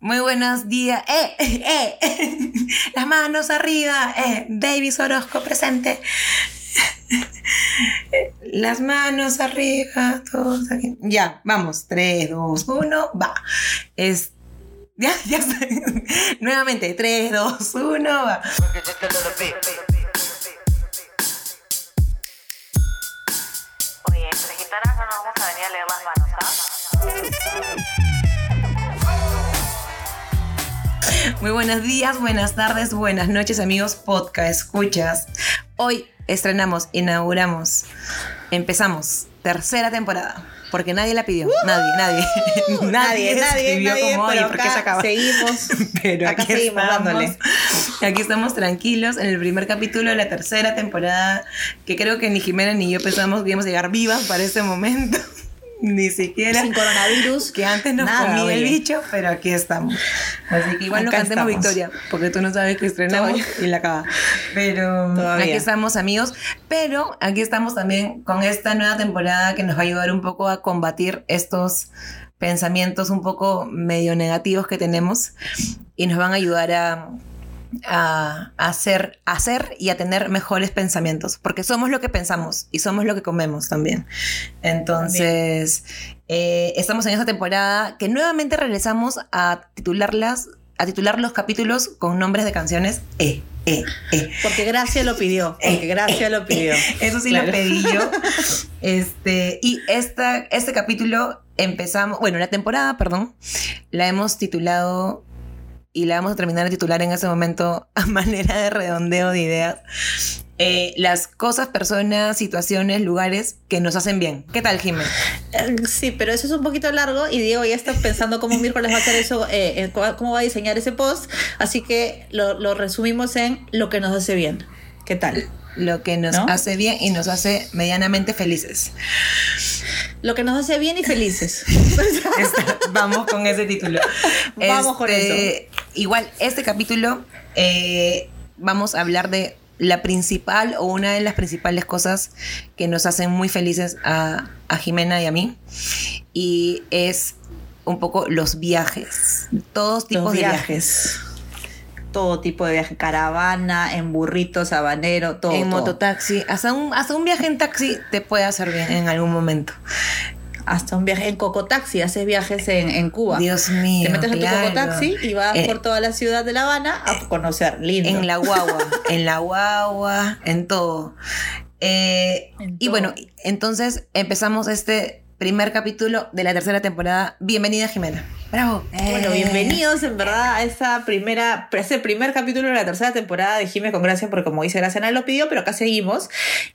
Muy buenos días. ¡Eh! ¡Eh! eh. Las manos arriba. ¡Eh! Davis Orozco presente. Las manos arriba. Todos aquí. Ya, vamos. 3, 2, 1. Va. Es. Ya, ya. Nuevamente. 3, 2, 1. Va. Oye, entre gitanas no vamos a venir a leer Muy buenos días, buenas tardes, buenas noches, amigos podcast escuchas. Hoy estrenamos, inauguramos, empezamos tercera temporada. Porque nadie la pidió. Nadie, nadie. Nadie, nadie, escribió nadie, como, pero "Oye, ¿por qué acá se acaba?" seguimos. Pero Acá aquí seguimos estamos. dándole. Aquí estamos tranquilos en el primer capítulo de la tercera temporada, que creo que ni Jimena ni yo pensamos que íbamos a llegar vivas para este momento. Ni siquiera. Sin coronavirus. Que antes nos nada, comía el oye. bicho, pero aquí estamos. Así que igual no cantemos estamos. victoria, porque tú no sabes que estrenamos Todavía. y la acaba. Pero Todavía. aquí estamos amigos, pero aquí estamos también con esta nueva temporada que nos va a ayudar un poco a combatir estos pensamientos un poco medio negativos que tenemos y nos van a ayudar a, a, hacer, a hacer y a tener mejores pensamientos, porque somos lo que pensamos y somos lo que comemos también. Entonces, eh, estamos en esta temporada que nuevamente regresamos a titularlas, a titular los capítulos con nombres de canciones. Eh, eh, eh. Porque Gracia lo pidió. Porque Gracia lo pidió. Eso sí Claro. lo pedí yo. Este, y esta, este capítulo empezamos, bueno, la temporada, perdón, la hemos titulado y la vamos a terminar de titular en ese momento a manera de redondeo de ideas. eh, las cosas, personas, situaciones, lugares que nos hacen bien. ¿Qué tal, Jiménez? Eh, Sí, pero eso es un poquito largo y Diego ya está pensando cómo miércoles va a hacer eso, eh, cómo cómo va a diseñar ese post. Así que lo, lo resumimos en lo que nos hace bien. ¿Qué tal? Lo que nos ¿No? hace bien y nos hace medianamente felices. Lo que nos hace bien y felices. Está- vamos con ese título. Vamos con Este, Igual, este capítulo eh, vamos a hablar de la principal o una de las principales cosas que nos hacen muy felices a, a Jimena y a mí. Y es un poco los viajes. Todos tipos Los de viajes. viajes. Todo tipo de viaje. Caravana, en burrito, sabanero, todo. en todo. mototaxi. Hasta un, hasta un viaje en taxi te puede hacer bien en algún momento. Hasta un viaje en cocotaxi. Haces viajes en, en Cuba. Dios mío. Te metes en claro. tu cocotaxi y vas Eh, por toda la ciudad de La Habana a conocer. Lindo. En la guagua, en la guagua, en todo. Eh, En y todo. bueno, entonces empezamos este primer capítulo de la tercera temporada. Bienvenida, Jimena. Bravo. Bueno, Eh. bienvenidos en verdad a esa primera, a ese primer capítulo de la tercera temporada de Jime con Gracia, porque como dice Gracia, nadie lo pidió, pero acá seguimos.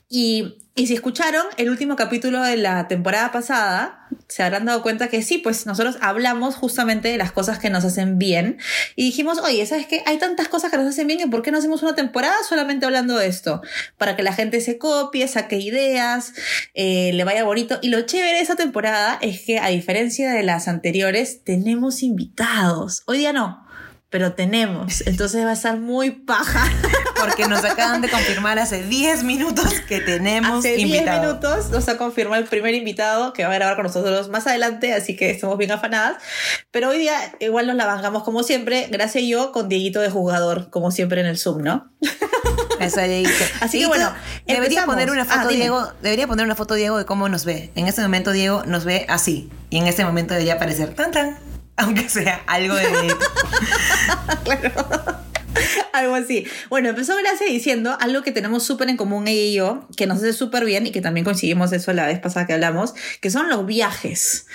Y, y si escucharon el último capítulo de la temporada pasada, se habrán dado cuenta que sí, pues nosotros hablamos justamente de las cosas que nos hacen bien. Y dijimos, oye, ¿sabes qué? Hay tantas cosas que nos hacen bien, ¿y por qué no hacemos una temporada solamente hablando de esto? Para que la gente se copie, saque ideas, eh, le vaya bonito. Y lo chévere de esa temporada es que, a diferencia de las anteriores, tenemos invitados. Hoy día no, pero tenemos. Entonces va a estar muy paja. Porque nos acaban de confirmar hace 10 minutos que tenemos Hace 10 invitado. minutos nos ha confirmado el primer invitado que va a grabar con nosotros más adelante, así que estamos bien afanadas. Pero hoy día igual nos la bancamos como siempre, gracias yo con Dieguito de jugador, como siempre en el Zoom, ¿no? Eso dije. Así que Dieguito, bueno, debería poner una Ah, foto, dime. Diego. Debería poner una foto, Diego, de cómo nos ve. En este momento, Diego nos ve así. Y en este momento debería aparecer tan tan. Aunque sea algo de. Algo así. Bueno, empezó Gracia diciendo algo que tenemos súper en común ella y yo, que nos hace súper bien y que también coincidimos eso la vez pasada que hablamos, que son los viajes,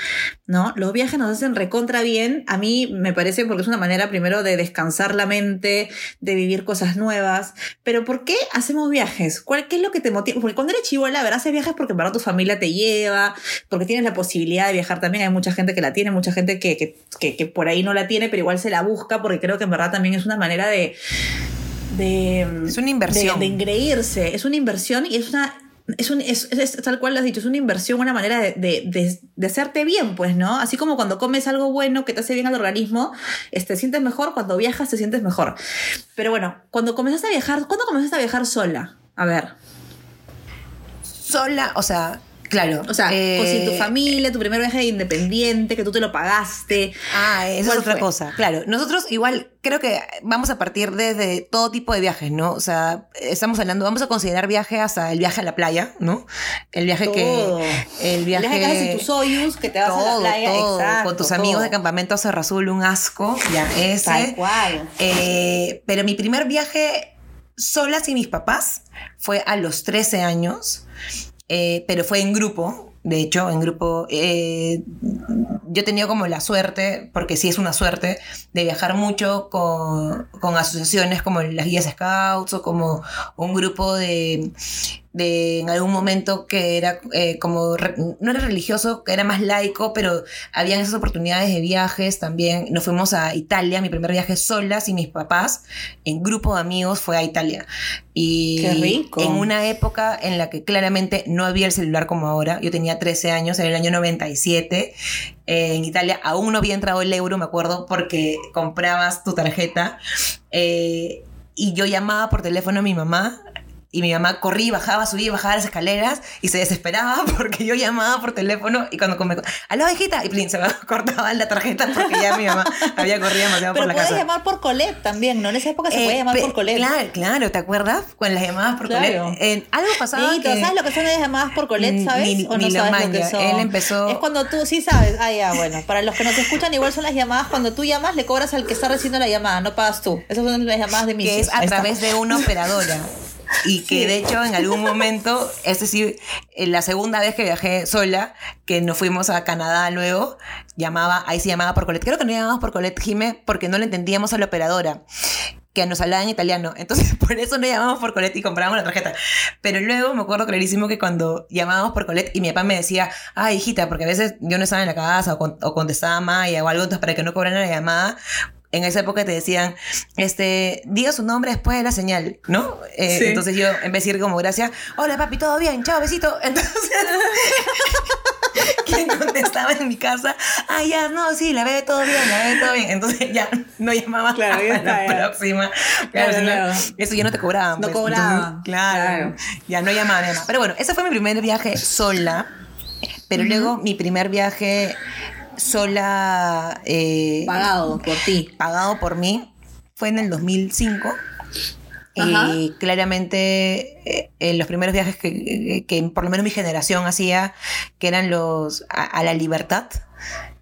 ¿no? Los viajes nos hacen recontra bien. A mí me parece porque es una manera primero de descansar la mente, de vivir cosas nuevas. Pero ¿por qué hacemos viajes? ¿Cuál, ¿Qué es lo que te motiva? Porque cuando eres chivola, verás, haces viajes porque para tu familia te lleva, porque tienes la posibilidad de viajar también. Hay mucha gente que la tiene, mucha gente que, que, que, que por ahí no la tiene, pero igual se la busca porque creo que en verdad también es una manera de... de Es una inversión. de, de engreírse. Es una inversión y es una. Es, un, es, es- es tal cual lo has dicho, es una inversión, una manera de, de, de- de hacerte bien, pues, ¿no? Así como cuando comes algo bueno que te hace bien al organismo, este, te sientes mejor, cuando viajas te sientes mejor. Pero bueno, cuando comenzaste a viajar, ¿cuándo comenzaste a viajar sola? A ver. sola, o sea, Claro. O sea, eh, con sin tu familia, tu primer viaje independiente, que tú te lo pagaste. Ah, eso es ¿Cuál otra fue? cosa. Claro, nosotros igual creo que vamos a partir desde todo tipo de viajes, ¿no? O sea, estamos hablando, vamos a considerar viaje hasta el viaje a la playa, ¿no? El viaje Todo. que. El viaje. El viaje que haces en tus Soyuz, que te vas a la playa. todo, exacto, con tus amigos de campamento a Cerro Azul, un asco, ya ese. Tal cual. Eh, pero mi primer viaje sola sin mis papás fue a los 13 años, eh, pero fue en grupo. De hecho, en grupo, eh, yo he tenido como la suerte, porque sí es una suerte, de viajar mucho con, con asociaciones como las guías Scouts o como un grupo de, de en algún momento que era eh, como, re- no era religioso, que era más laico, pero habían esas oportunidades de viajes también. Nos fuimos a Italia, mi primer viaje sola, sin mis papás, en grupo de amigos fue a Italia. Y Qué rico. en una época en la que claramente no había el celular como ahora, yo tenía 13 años, en el año 97, eh, en Italia aún no había entrado el euro, me acuerdo, porque comprabas tu tarjeta eh, y yo llamaba por teléfono a mi mamá. Y mi mamá corría, bajaba, subía bajaba las escaleras y se desesperaba porque yo llamaba por teléfono y cuando me... ¡Aló, hijita! Y plin, se me cortaba la tarjeta porque ya mi mamá había corrido demasiado Pero por la puedes casa. llamar por Colette también, ¿no? En esa época se Eh, podía llamar por Colette. Claro, claro, ¿te acuerdas? Con las llamadas por Claro. Colette. En- algo pasaba Dieguito, que... ¿sabes lo que son las llamadas por Colette, Ni- sabes? ni- ¿O ni sabes lo que son? Él empezó- Es cuando tú, sí sabes. Ah, ya, bueno. Para los que nos escuchan, igual son las llamadas. Cuando tú llamas, le cobras al que está recibiendo la llamada, no pagas tú. Esas son las llamadas de mis que es a través de una operadora. Y que Sí. de hecho en algún momento, es decir, en la segunda vez que viajé sola, que nos fuimos a Canadá luego, llamaba, ahí se llamaba por Colette. Creo que no llamábamos por Colette Jime porque no le entendíamos a la operadora que nos hablaba en italiano. Entonces, por eso no llamábamos por Colette y comprábamos la tarjeta. Pero luego me acuerdo clarísimo que cuando llamábamos por Colette y mi papá me decía, ay, hijita, porque a veces yo no estaba en la casa o, con- o contestaba Maya o algo, entonces para que no cobraran la llamada, en esa época te decían, este, diga su nombre después de la señal, ¿no? Eh, Sí. Entonces yo, en vez de decir como gracias, hola papi, todo bien, chao, besito. Entonces, ¿quién contestaba en mi casa? Ah, ya, no, sí, la bebé todo bien, la bebé todo bien. Entonces ya no llamaba Claro, ya a la ya. próxima. Claro. Eso ya no te cobraban. No pues. cobraban, claro. Ya no llamaban ni nada. Pero bueno, ese fue mi primer viaje sola. Pero luego mi primer viaje sola. eh, Pagado por ti. pagado por mí fue en el 2005. Ajá. Y claramente eh, en los primeros viajes que, que por lo menos mi generación hacía, que eran los a, a la libertad,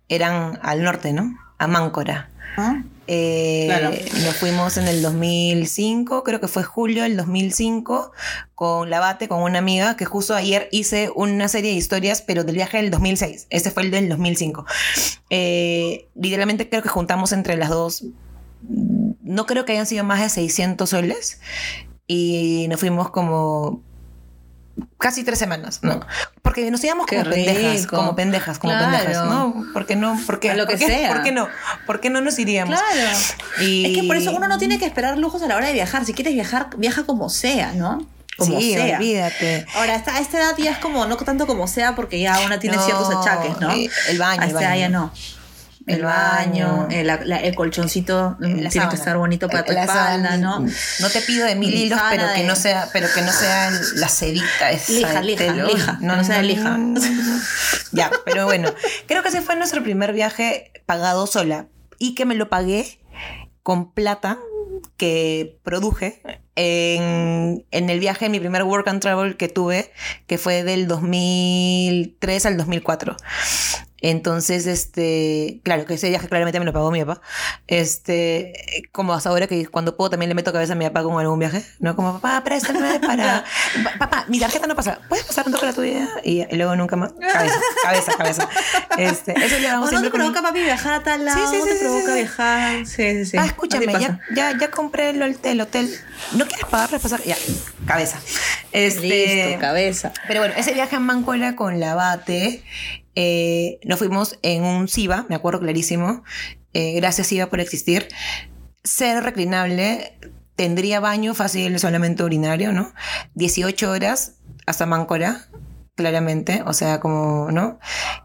eran al norte, ¿no? A Máncora. ¿Ah? Eh. Nos fuimos en el 2005, creo que fue julio del 2005, con Labate, con una amiga, que justo ayer hice una serie de historias, pero del viaje del 2006. Ese fue el del 2005. Eh, literalmente creo que juntamos entre las dos, no creo que hayan sido más de 600 soles, y nos fuimos como casi tres semanas, ¿no? Porque nos íbamos como pendejas, como pendejas, como Claro. pendejas, ¿no? ¿Por qué no? ¿Por qué? A lo que ¿Por qué? sea. ¿Por qué no? ¿Por qué no nos iríamos? Claro. Y- Es que por eso uno no tiene que esperar lujos a la hora de viajar. Si quieres viajar, viaja como sea, ¿no? Como sí, sea. olvídate. Ahora, a esta edad ya es como, no tanto como sea, porque ya una tiene No, ciertos achaques, ¿no? el baño, A esta edad ya no. El baño, baño. el, la- el colchoncito mm, tiene sábana. que estar bonito para tu La espalda, sábana, ¿no? No te pido de mil Mm, hilos, pero que de- no sea, pero que no sea la sedita esa Lija, de lija, que no sea lija. no, no, no. Ya, pero bueno, creo que ese fue nuestro primer viaje pagado sola y que me lo pagué con plata que produje en, en el viaje, mi primer work and travel que tuve, que fue del 2003 al 2004. Entonces, este, claro, que ese viaje claramente me lo pagó mi papá. Este, como hasta ahora que cuando puedo también le meto cabeza a mi papá con algún viaje, ¿no? Como, papá, préstame para... Pa- papá, mi tarjeta no pasa. ¿Puedes pasar un toque la tuya? Y, y luego nunca más. Cabeza, cabeza, cabeza. Este, eso le ¿O hago no te provoca, papi, viajar a tal lado? Sí, sí, ¿No sí, te provoca viajar? Sí, sí, sí. Ah, escúchame, ya, ya, ya compré el hotel, hotel. ¿No quieres pagar para pasar? Ya, cabeza. Este, Listo, cabeza. pero bueno, ese viaje a Mancola con la Bate, eh, nos fuimos en un SIVA, me acuerdo clarísimo. Eh, gracias SIVA por existir. Ser reclinable, tendría baño fácil, solamente urinario, ¿no? 18 horas hasta Máncora, claramente, o sea, como, ¿no?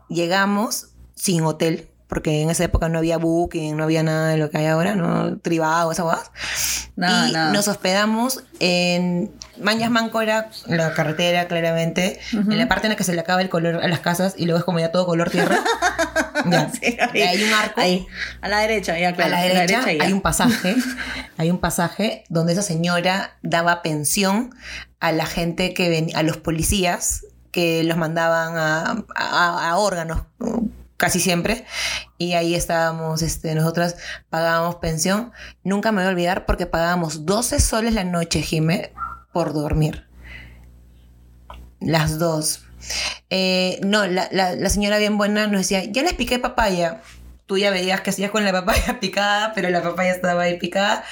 Llegamos sin hotel, porque en esa época no había booking, no había nada de lo que hay ahora, ¿no? Tribado, esa guas. Nada, y nos hospedamos en Mañas Máncora, la carretera claramente, en la parte en la que se le acaba el color a las casas y luego es como ya todo color tierra. Ya. Sí, hay un arco. Ahí, a la derecha, ya, claro. a la derecha, ya. hay un pasaje, hay un pasaje donde esa señora daba pensión a la gente que ven, a los policías que los mandaban a, a- a órganos casi siempre y ahí estábamos este nosotras pagábamos pensión nunca me voy a olvidar porque pagábamos 12 soles la noche Jime por dormir las dos Eh, no, la, la- la señora bien buena nos decía, ya les piqué papaya. Tú ya veías que hacías con la papaya picada, pero la papaya estaba ahí picada.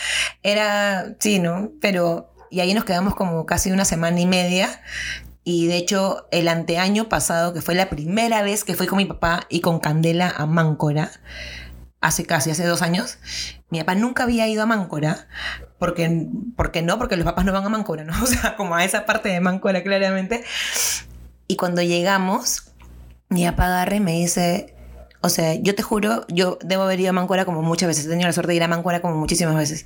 Era, sí, ¿no? Pero, y ahí nos quedamos como casi una semana y media. Y de hecho, el anteaño pasado, que fue la primera vez que fui con mi papá y con Candela a Máncora, hace casi, hace dos años, mi papá nunca había ido a Máncora, porque, porque no, porque los papás no van a Máncora, ¿no? O sea, como a esa parte de Máncora claramente. Y cuando llegamos, mi papá agarra y me dice, o sea, yo te juro, yo debo haber ido a Máncora como muchas veces, he tenido la suerte de ir a Máncora como muchísimas veces.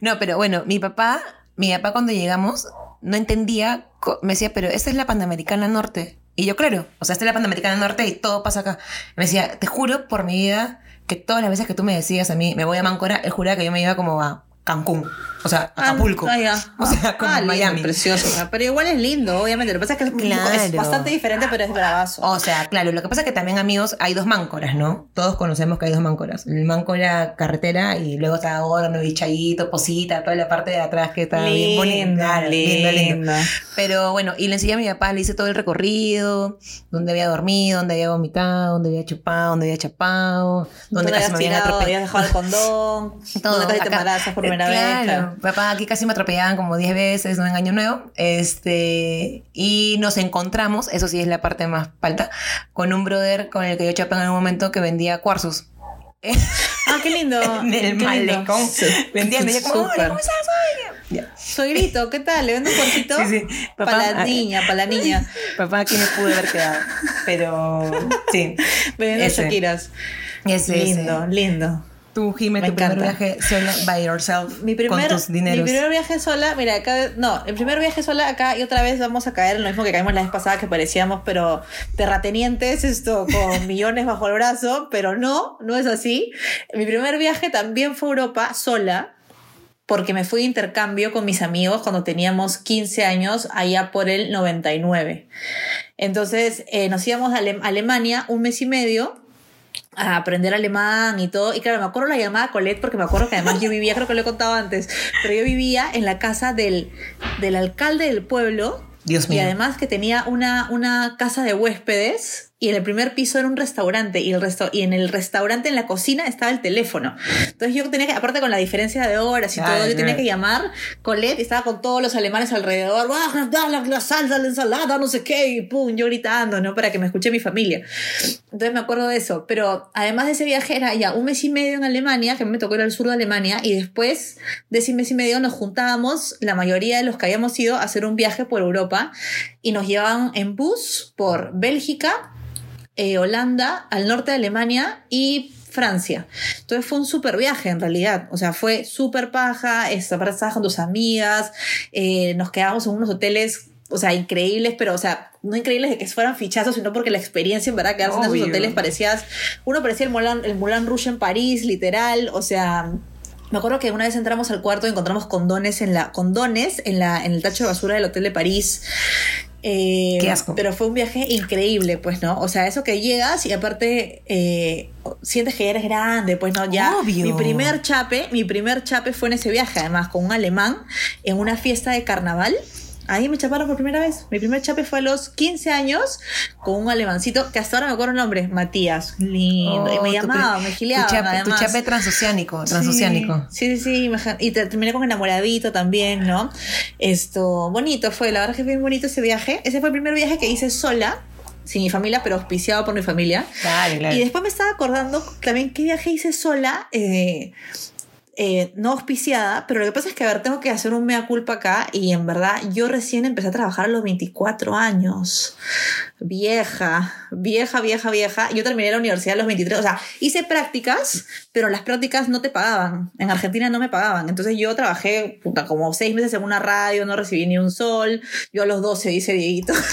No, pero bueno, mi papá, mi papá cuando llegamos no entendía, me decía, pero esta es la Panamericana Norte. Y yo, claro, o sea, esta es la Panamericana Norte y todo pasa acá. Me decía, te juro por mi vida que todas las veces que tú me decías a mí, me voy a Máncora, él juraba que yo me iba como a Cancún, o sea, a Acapulco. Ah. O sea, como Ah, en lindo, Miami. Precioso. Pero igual es lindo, obviamente. Lo que pasa es que es, Claro. es bastante diferente, pero es bravazo. O sea, claro, lo que pasa es que también, amigos, hay dos máncoras, ¿no? Todos conocemos que hay dos máncoras. El máncora carretera y luego está Horno, Bichayito, Posita, toda la parte de atrás que está bien bonita. Claro, lindo, lindo. Pero bueno, y le enseñé a mi papá, le hice todo el recorrido, donde había dormido, donde había vomitado, donde había chupado, donde había chapado, Donde casi me habían tirado, atropellado. dejado el condón, donde casi te embarazas por primera vez. claro. Papá, aquí casi me atropellaban como 10 veces, ¿no? En Año Nuevo. Este, y nos encontramos, eso sí es la parte más falta, con un brother con el que yo chapé en algún momento que vendía cuarzos. Ah, qué lindo. en el qué malecón. Sí. Vendía, como, Súper. "Hola, ¿cómo estás? Oye". Ya. Suegrito, ¿qué tal? ¿Le vendo un cuartito? Sí, sí. Para la ah, niña, para la niña. Papá, aquí me pude haber quedado. Pero, sí. Vendiendo. Shakiras. Ese, Lindo, lindo. Tú, Jime, Me tu primer encanta. viaje sola, by yourself, Mi primer, con tus mi dineros. primer viaje sola, mira, acá, no, el primer viaje sola acá y otra vez vamos a caer en lo mismo que caímos la vez pasada que parecíamos, pero terratenientes, esto con millones bajo el brazo, pero no, no es así. Mi primer viaje también fue a Europa sola, porque me fui de intercambio con mis amigos cuando teníamos 15 años, allá por el 99. Entonces eh, nos íbamos a Ale- Alemania un mes y medio a aprender alemán y todo. Y claro, me acuerdo la llamada Colette porque me acuerdo que además yo vivía, creo que lo he contado antes, pero yo vivía en la casa del, del alcalde del pueblo. Dios Y mío. además que tenía una, una casa de huéspedes y en el primer piso era un restaurante y, el resto, y en el restaurante, en la cocina, estaba el teléfono. Entonces yo tenía que, aparte con la diferencia de horas y Claro, todo, yo tenía que llamar Colette y estaba con todos los alemanes alrededor, ¡Ah, da la, la salsa, la ensalada, no sé qué, y pum, yo gritando, ¿no? Para que me escuche mi familia. Entonces me acuerdo de eso. Pero además de ese viaje era ya un mes y medio en Alemania, que me tocó ir al sur de Alemania, y después de ese mes y medio nos juntábamos, la mayoría de los que habíamos ido, a hacer un viaje por Europa, y nos llevaban en bus por Bélgica, eh, Holanda, al norte de Alemania y Francia. Entonces fue un súper viaje en realidad. O sea, fue súper paja, estabas con tus amigas, eh, nos quedábamos en unos hoteles, o sea, increíbles, pero, o sea, no increíbles de que fueran fichazos, sino porque la experiencia, en verdad, quedarse en esos hoteles parecías, uno parecía el Moulin, el Moulin Rouge en París, literal, o sea... Me acuerdo que una vez entramos al cuarto y encontramos condones en la condones en la en el tacho de basura del hotel de París. Eh, Qué asco. Pero fue un viaje increíble, pues, ¿no? O sea, eso que llegas y aparte eh, sientes que eres grande, pues, ¿no? Ya. Obvio. Mi primer chape, mi primer chape fue en ese viaje, además, con un alemán, en una fiesta de carnaval. Ahí me chaparon por primera vez. Mi primer chape fue a los 15 años con un alemancito que hasta ahora me acuerdo el nombre, Matías. Lindo. y Oh, me tu llamaban, pri- me gileaban. Tu chape, tu además. chape transoceánico, transoceánico. Sí, sí, sí, y te- terminé con enamoradito también, ¿no? Esto, bonito fue, la verdad que fue bien bonito ese viaje. Ese fue el primer viaje que hice sola, sin mi familia, pero auspiciado por mi familia. Claro, claro. Y después me estaba acordando también qué viaje hice sola. eh, eh, no auspiciada, pero lo que pasa es que, a ver, tengo que hacer un mea culpa acá y en verdad yo recién empecé a trabajar a los 24 años. Vieja, vieja, vieja, vieja. Yo terminé la universidad a los 23, o sea, hice prácticas, pero las prácticas no te pagaban. En Argentina no me pagaban. Entonces yo trabajé puta, como seis meses en una radio, no recibí ni un sol. Yo a los 12 hice Dieguito.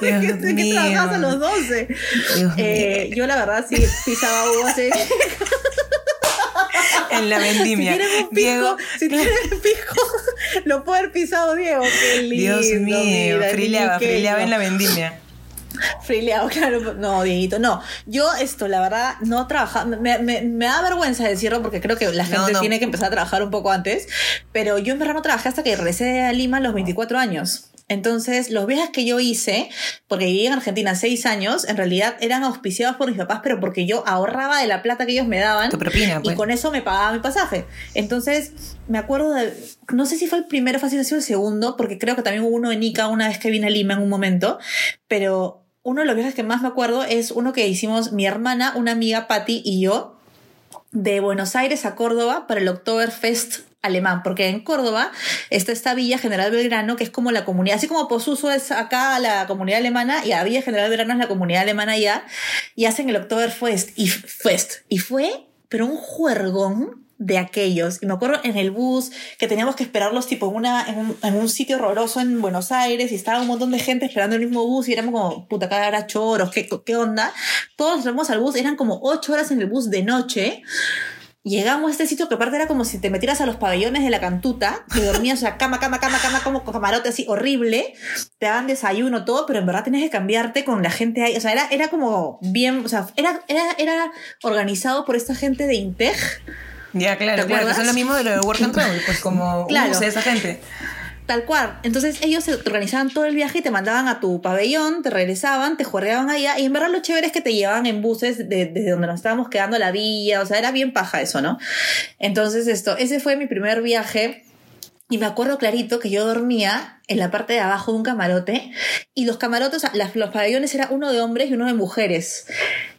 Dios ¿De qué mío. trabajas a los 12? Dios Eh, yo la verdad sí pisaba uvas. En la vendimia. Si tienen un Diego, si tienen un pisco, lo puede haber pisado Diego. Qué lindo. Dios mío, mira, frileaba, frileaba en la vendimia. Frileado, claro. No, Dieguito, no. Yo esto, la verdad, no trabajaba. Me, me- me da vergüenza decirlo porque creo que la No, gente no. tiene que empezar a trabajar un poco antes. Pero yo en verdad no trabajé hasta que regresé a Lima a los 24 años. Entonces, los viajes que yo hice, porque viví en Argentina seis años, en realidad eran auspiciados por mis papás, pero porque yo ahorraba de la plata que ellos me daban. Tu propina, Y pues. con eso me pagaba mi pasaje. Entonces, me acuerdo de. No sé si fue el primero, fácil ha sido el segundo, porque creo que también hubo uno en Ica una vez que vine a Lima en un momento. Pero uno de los viajes que más me acuerdo es uno que hicimos mi hermana, una amiga Patty y yo, de Buenos Aires a Córdoba para el Oktoberfest alemán, porque en Córdoba está esta Villa General Belgrano, que es como la comunidad, así como Posuso es acá la comunidad alemana, y la Villa General Belgrano es la comunidad alemana allá, y hacen el Oktoberfest, y, Fest, y fue, pero un juergón de aquellos. Y me acuerdo en el bus que teníamos que esperarlos tipo en, una, en, un, sitio horroroso en Buenos Aires y estaba un montón de gente esperando el mismo bus y éramos como, puta, cada era choros, ¿qué, qué onda? Todos entramos al bus, eran como ocho horas en el bus de noche. Llegamos a este sitio que aparte era como si te metieras a los pabellones de la cantuta, que dormías, o sea, cama, cama, cama, cama, como camarote así horrible, te daban desayuno, todo, pero en verdad tenías que cambiarte con la gente ahí, o sea, era, era como bien, o sea, era, era, era organizado por esta gente de Integ, Ya, claro, ¿Te claro, que son lo mismo de lo de Work and Travel, pues como Claro. esa gente. Tal cual. Entonces ellos se- organizaban todo el viaje y te mandaban a tu pabellón, te regresaban, te juerreaban allá. Y en verdad lo chévere es que te llevaban en buses de- desde donde nos estábamos quedando a la villa. O sea, era bien paja eso, ¿no? Entonces esto, ese fue mi primer viaje. Y me acuerdo clarito que yo dormía en la parte de abajo de un camarote. Y los camarotes, las- los pabellones era uno de hombres y uno de mujeres.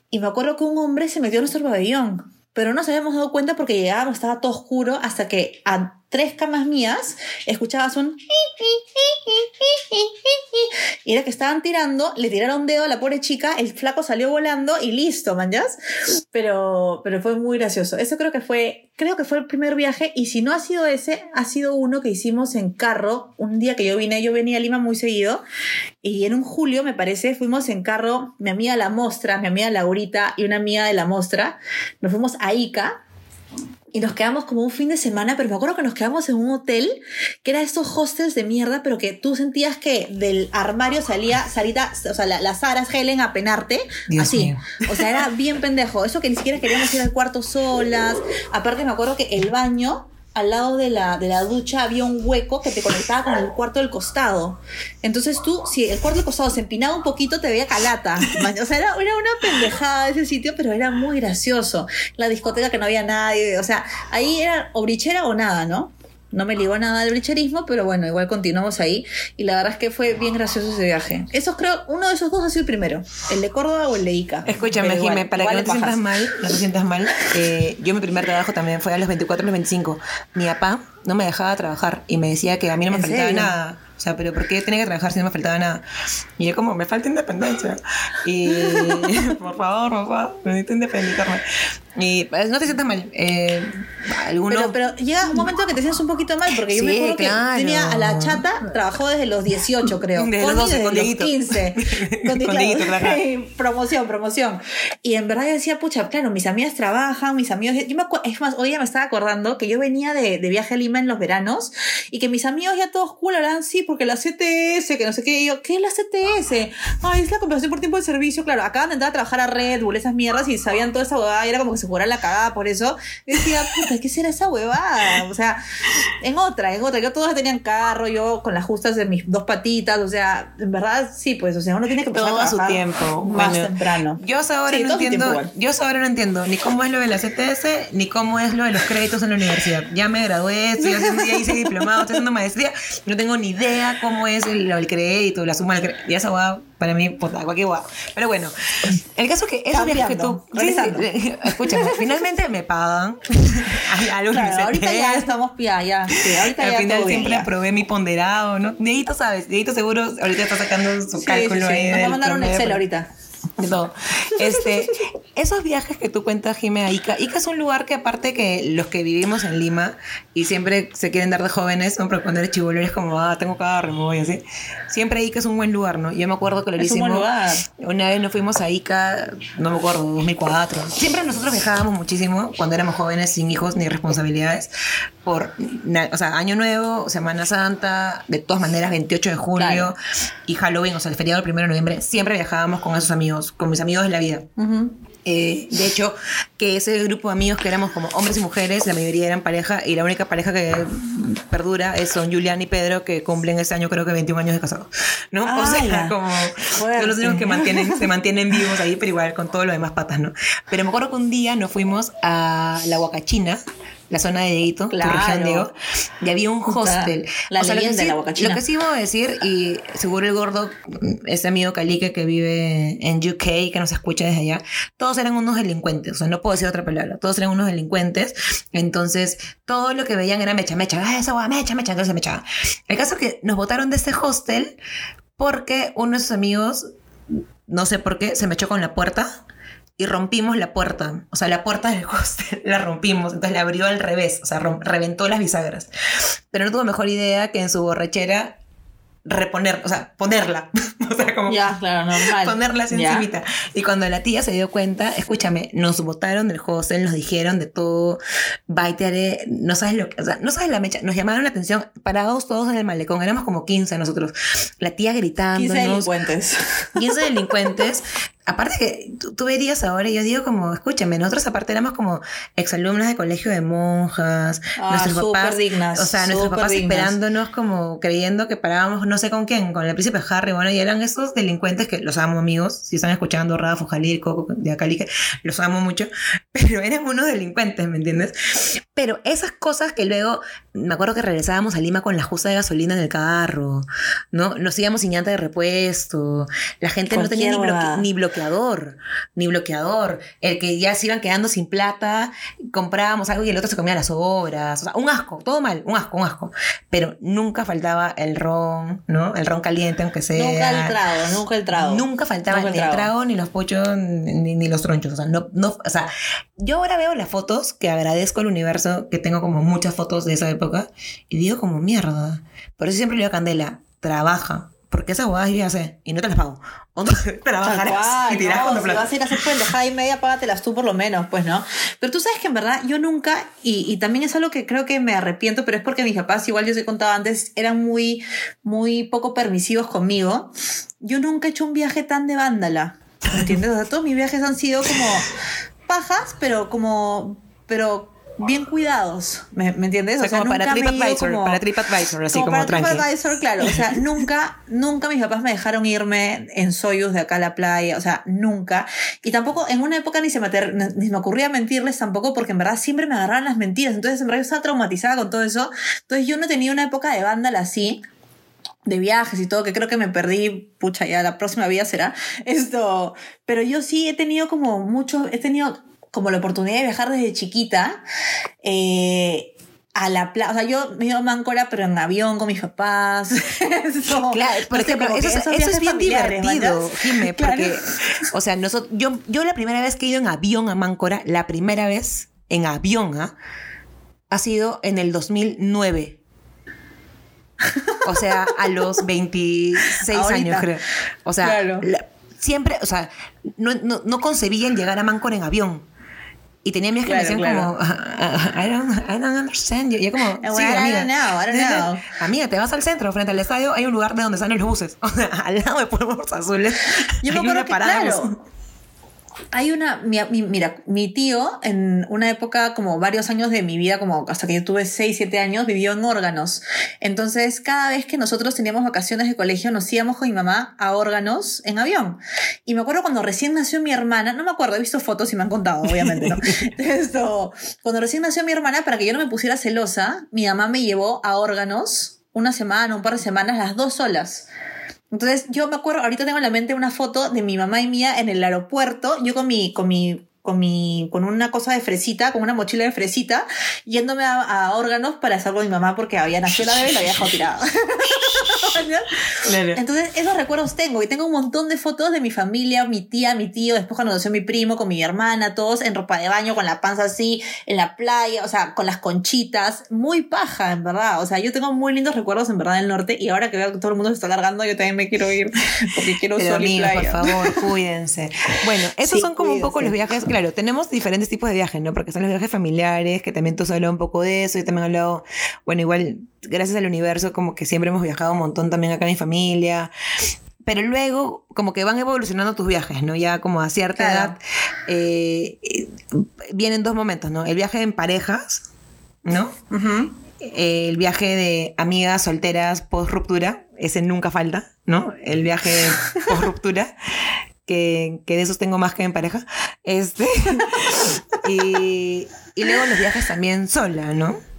Y me acuerdo que un hombre se metió en nuestro pabellón. Pero no nos habíamos dado cuenta porque llegábamos, estaba todo oscuro, hasta que a tres camas mías escuchabas un... Y era que estaban tirando, le tiraron dedo a la pobre chica, el flaco salió volando y listo, manjas. Pero, pero fue muy gracioso. Eso creo que fue, creo que fue el primer viaje. Y si no ha sido ese, ha sido uno que hicimos en carro. Un día que yo vine, yo venía a Lima muy seguido. Y en un julio, me parece, fuimos en carro, mi amiga La Mostra, mi amiga Laurita y una amiga de La Mostra. Nos fuimos a Ica y nos quedamos como un fin de semana, pero me acuerdo que nos quedamos en un hotel que era estos hostels de mierda, pero que tú sentías que del armario salía Sarita, o sea, la, la Sara Helen a penarte, Dios así. mío. O sea, era bien pendejo. Eso que ni siquiera queríamos ir al cuarto solas. Aparte me acuerdo que el baño al lado de la, de la ducha había un hueco que te conectaba con el cuarto del costado. Entonces tú, si el cuarto del costado se empinaba un poquito, te veía calata. O sea, era, era una pendejada ese sitio, pero era muy gracioso. La discoteca que no había nadie. O sea, ahí era o brichera o nada, ¿no? No me ligó nada al bricherismo, pero bueno, igual continuamos ahí. Y la verdad es que fue bien gracioso ese viaje. Esos creo, uno de esos dos ha sido el primero. El de Córdoba o el de Ica. Escúchame, Jimé, para igual que no te sientas mal, no te sientas mal, eh, yo mi primer trabajo también fue a los 24, a los 25. Mi papá no me dejaba trabajar y me decía que a mí no me ¿En faltaba serio? nada. O sea, pero ¿por qué tenía que trabajar si no me faltaba nada? Y yo como, me falta independencia. Y por favor, papá, necesito independizarme. Y pues, no te sientas mal. Eh, alguno... Pero, pero llega un momento que te sientes un poquito mal, porque yo me Sí, acuerdo claro. que tenía a la chata, trabajó desde los 18, creo. Desde los Connie 12, desde con los Dieguito. 15. Con Dieguito, claro. promoción, promoción. Y en verdad yo decía, pucha, claro, mis amigas trabajan, mis amigos. Yo me es más, hoy ya me estaba acordando que yo venía de, de viaje a Lima en los veranos y que mis amigos ya todos cool hablaban, sí, porque la CTS, que no sé qué. Y yo, ¿qué es la CTS? Ay, es la compensación por tiempo de servicio. Claro, acaban de entrar a trabajar a Red Bull, esas mierdas, y sabían toda esa y era como que se jugara la cagada por eso. Y decía, puta, ¿qué será esa huevada? O sea, en otra, en otra. Yo todos tenían carro, yo con las justas de mis dos patitas, o sea, en verdad sí, pues, o sea, uno tiene que empezar Todo a su tiempo. más Bueno, temprano. Yo ahora Sí, no entiendo, yo ahora no entiendo ni cómo es lo de la CTS, ni cómo es lo de los créditos en la universidad. Ya me gradué, estoy haciendo, ya hice diplomado, estoy haciendo maestría, no tengo ni idea cómo es el, el crédito, la suma del crédito. Y esa hueá, para mí, puta, cualquier hueá. Pero bueno, el caso es que esos viajes que tú. Sí, sí, escúchame, finalmente me pagan. Hay algo Claro, ahorita ya estamos ya, ya. Sí, ahorita Al ya final siempre ya. probé mi ponderado, ¿no? Dieguito sabes, Dieguito seguro ahorita está sacando su cálculo ahí. Nos va a mandar un Excel ahorita. Todo. Este, esos viajes que tú cuentas, Jime, a Ica. Ica es un lugar que aparte que los que vivimos en Lima y siempre se quieren dar de jóvenes, ¿no? Pero cuando eres chivolo eres como, ah, tengo carro, me voy así. Siempre Ica es un buen lugar, ¿no? Yo me acuerdo que lo Es un hicimos. buen lugar. Una vez nos fuimos a Ica, no me acuerdo, 2004. Siempre nosotros viajábamos muchísimo cuando éramos jóvenes, sin hijos ni responsabilidades, por, o sea, Año Nuevo, Semana Santa, de todas maneras, 28 de julio Claro. y Halloween, o sea, el feriado del 1 de noviembre, siempre viajábamos con esos amigos, con mis amigos de la vida. Ujú. Eh, de hecho, que ese grupo de amigos que éramos como hombres y mujeres, la mayoría eran pareja y la única pareja que perdura es son Julián y Pedro que cumplen ese año creo que 21 años de casados, ¿no? o sea, ¡Hala! como Fuerte. son los únicos que mantienen, se mantienen vivos ahí, pero igual con todo lo demás patas, ¿no? Pero me acuerdo que un día nos fuimos a la Huacachina, la zona de Dieguito, Claro. región, Diego, y había un hostel. la lo que leyenda de sí- la. Lo que sí iba a decir, y seguro el gordo, ese amigo Calique que vive en UK, que nos escucha desde allá, todos eran unos delincuentes, o sea, no puedo decir otra palabra, todos eran unos delincuentes, entonces todo lo que veían era mecha, mecha, ah, esa guay, mecha, mecha, entonces se mechaban. El caso es que nos botaron de este hostel porque uno de sus amigos, no sé por qué, se me echó con la puerta y rompimos la puerta. O sea, la puerta del hostel la rompimos. Entonces la abrió al revés. O sea, reventó las bisagras. Pero no tuvo mejor idea que en su borrachera reponer, o sea, ponerla. o sea, como Ya, claro, normal. ponerla así encimita. Y cuando la tía se dio cuenta, escúchame, nos botaron del hostel, nos dijeron de todo, baitearé, no sabes lo que, o sea, no sabes la mecha, nos llamaron la atención, parados todos en el malecón, éramos como 15 nosotros, la tía 15 gritándonos, delincuentes. 15 delincuentes. Aparte que tú, tú verías ahora, yo digo como, escúchame, nosotros aparte éramos como exalumnas de colegio de monjas, Ah, nuestros papás, dignas, o sea, nuestros papás dignas. esperándonos como creyendo que parábamos no sé con quién, con el príncipe Harry, bueno, y eran esos delincuentes que los amo amigos, si están escuchando Rafa, Jalil, Coco, de Acalique, los amo mucho, pero eran unos delincuentes, ¿me entiendes? Pero esas cosas que luego, me acuerdo que regresábamos a Lima con la justa de gasolina en el carro, ¿no? Nos íbamos sin llanta de repuesto, la gente no tenía bloque- ni bloqueador, ni bloqueador, el que ya se iban quedando sin plata, comprábamos algo y el otro se comía las obras, o sea, un asco, todo mal, un asco, un asco, pero nunca faltaba el ron, ¿no? El ron caliente, aunque sea. Nunca el trago, nunca el trago. Nunca faltaba Nunca el ni el trago. trago, ni los pochos, ni, ni los tronchos. O sea, no, no, o sea, yo ahora veo las fotos que agradezco al universo, que tengo como muchas fotos de esa época, y digo como mierda. Por eso siempre le digo a Candela, trabaja. Porque esas huevadas yo ya sé, y no te las pago. O trabajarás cual, y tirás no, tu si plata. vas a ir a hacer pendejada y media, págatelas tú por lo menos, pues, ¿no? Pero tú sabes que en verdad yo nunca, y, y también es algo que creo que me arrepiento, pero es porque mis papás, igual yo os he contado antes, eran muy, muy poco permisivos conmigo. Yo nunca he hecho un viaje tan de vándala, ¿me entiendes? O sea, todos mis viajes han sido como pajas, pero como, pero bien cuidados, ¿me, me entiendes? O sea, como para nunca me he ido TripAdvisor, como- para TripAdvisor, así como, para tranqui. TripAdvisor, claro. O sea, nunca, nunca mis papás me dejaron irme en Soyuz de acá a la playa. O sea, nunca. Y tampoco, en una época ni se me, ni me ocurría mentirles tampoco, porque en verdad siempre me agarraban las mentiras. Entonces, en verdad, yo estaba traumatizada con todo eso. Entonces, yo no tenía una época de vándala así de viajes y todo, que creo que me perdí, pucha, ya la próxima vida será esto. Pero yo sí he tenido como mucho, he tenido como la oportunidad de viajar desde chiquita. eh, a la playa, o sea, yo me iba a Máncora, pero en avión con mis papás. Eso, Claro, por no ejemplo, eso, es- eso bien divertido. Jime, Claro. porque, o sea, nosotros, yo, yo la primera vez que he ido en avión a Máncora, la primera vez en avión, ¿ah? ha sido en el 2009. O sea, a los 26 Ahorita. años, creo. O sea, Claro. la- siempre, o sea, no, no, no concebían llegar a Máncora en avión. Y tenía que me Claro, como, "Ah, I don't, I don't understand you. Y yo como, Well, sí, I amiga. don't know, I don't know. Amiga, te vas al centro, frente al estadio, hay un lugar de donde salen los buses. O sea, al lado de Pueblos Azules. Yo me acuerdo que, parada claro. Hay una, mi, mi- mira, mi tío en una época, como varios años de mi vida, como hasta que yo tuve 6, 7 años, vivió en órganos. Entonces, cada vez que nosotros teníamos vacaciones de colegio, nos íbamos con mi mamá a órganos en avión. Y me acuerdo cuando recién nació mi hermana, no me acuerdo, he visto fotos y me han contado, obviamente, ¿no? Esto, cuando recién nació mi hermana, para que yo no me pusiera celosa, mi mamá me llevó a órganos una semana, un par de semanas, las dos solas. Entonces yo me acuerdo, ahorita tengo en la mente una foto de mi mamá y mía en el aeropuerto, yo con mi, con mi con mi, con una cosa de fresita, con una mochila de fresita, yéndome a, a órganos para hacer con mi mamá porque había nacido la bebé y la había dejado tirada. Entonces, esos recuerdos tengo y tengo un montón de fotos de mi familia, mi tía, mi tío, después cuando nació mi primo, con mi hermana, todos en ropa de baño, con la panza así, en la playa, o sea, con las conchitas, muy paja, en verdad. O sea, yo tengo muy lindos recuerdos en verdad del norte y ahora que veo que todo el mundo se está largando, yo también me quiero ir porque quiero Pero sol y amigos, playa. por favor, cuídense. Bueno, esos Sí, son como un poco los viajes. Claro, tenemos diferentes tipos de viajes, ¿no? Porque son los viajes familiares, que también tú has hablado un poco de eso. Yo también he hablado, bueno, igual, gracias al universo, como que siempre hemos viajado un montón también acá en mi familia. Pero luego, como que van evolucionando tus viajes, ¿no? Ya como a cierta Claro. edad, eh, vienen dos momentos, ¿no? El viaje en parejas, ¿no? El viaje de amigas solteras post ruptura, ese nunca falta, ¿no? El viaje post ruptura, que, que de esos tengo más que en pareja. Este, y, y luego los viajes también sola, ¿no?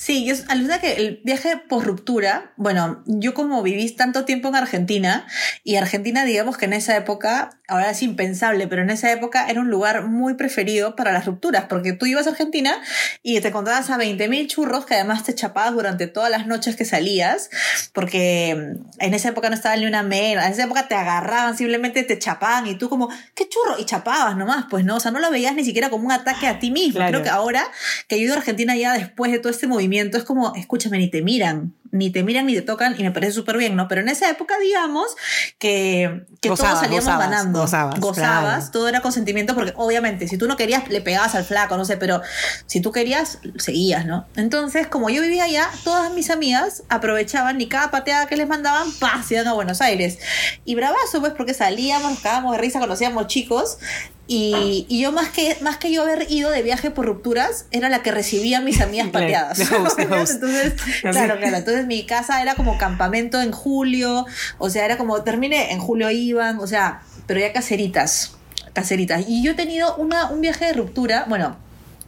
Sí, yo alucina que el viaje por ruptura, bueno, yo como viví tanto tiempo en Argentina, y Argentina, digamos que en esa época, ahora es impensable, pero en esa época era un lugar muy preferido para las rupturas, porque tú ibas a Argentina y te encontrabas a 20.000 churros que además te chapabas durante todas las noches que salías, porque en esa época no estaba ni una mera, en esa época te agarraban, simplemente te chapaban y tú como, ¿qué churro? Y chapabas nomás, pues no, o sea, no lo veías ni siquiera como un ataque a ti mismo. Claro. Creo que ahora que yo he ido a Argentina ya después de todo este movimiento, es como, escúchame, ni te miran, ni te miran ni te tocan y me parece súper bien, ¿no? Pero en esa época, digamos, que, que Gozabas, todos salíamos gozabas, ganando. gozabas, claro. todo era consentimiento porque obviamente si tú no querías le pegabas al flaco, no sé, pero si tú querías, seguías, ¿no? Entonces, como yo vivía allá, todas mis amigas aprovechaban y cada pateada que les mandaban, ¡pah! se iban a Buenos Aires. Y bravazo, pues, porque salíamos, nos cagábamos de risa, conocíamos chicos. Y, y yo más que, más que yo haber ido de viaje por rupturas, era la que recibía a mis amigas pateadas. Entonces, claro, claro. Entonces mi casa era como campamento en julio, o sea, era como, terminé, en julio iban, o sea, pero ya caseritas, caseritas. Y yo he tenido una, un viaje de ruptura, bueno,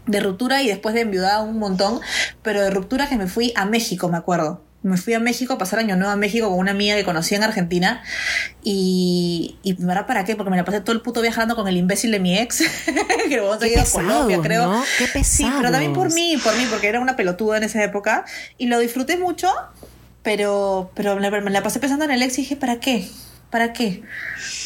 de ruptura y después de enviudada un montón, pero de ruptura que me fui a México, me acuerdo. Me fui a México a pasar año nuevo a México con una amiga que conocí en Argentina y, y ¿verdad para qué? Porque me la pasé todo el puto viajando con el imbécil de mi ex, que luego se a Colombia, creo. ¿no? Qué Sí, pero también por mí, por mí, porque era una pelotuda en esa época y lo disfruté mucho, pero, pero me, me la pasé pensando en el ex y dije, ¿para qué? ¿Para qué?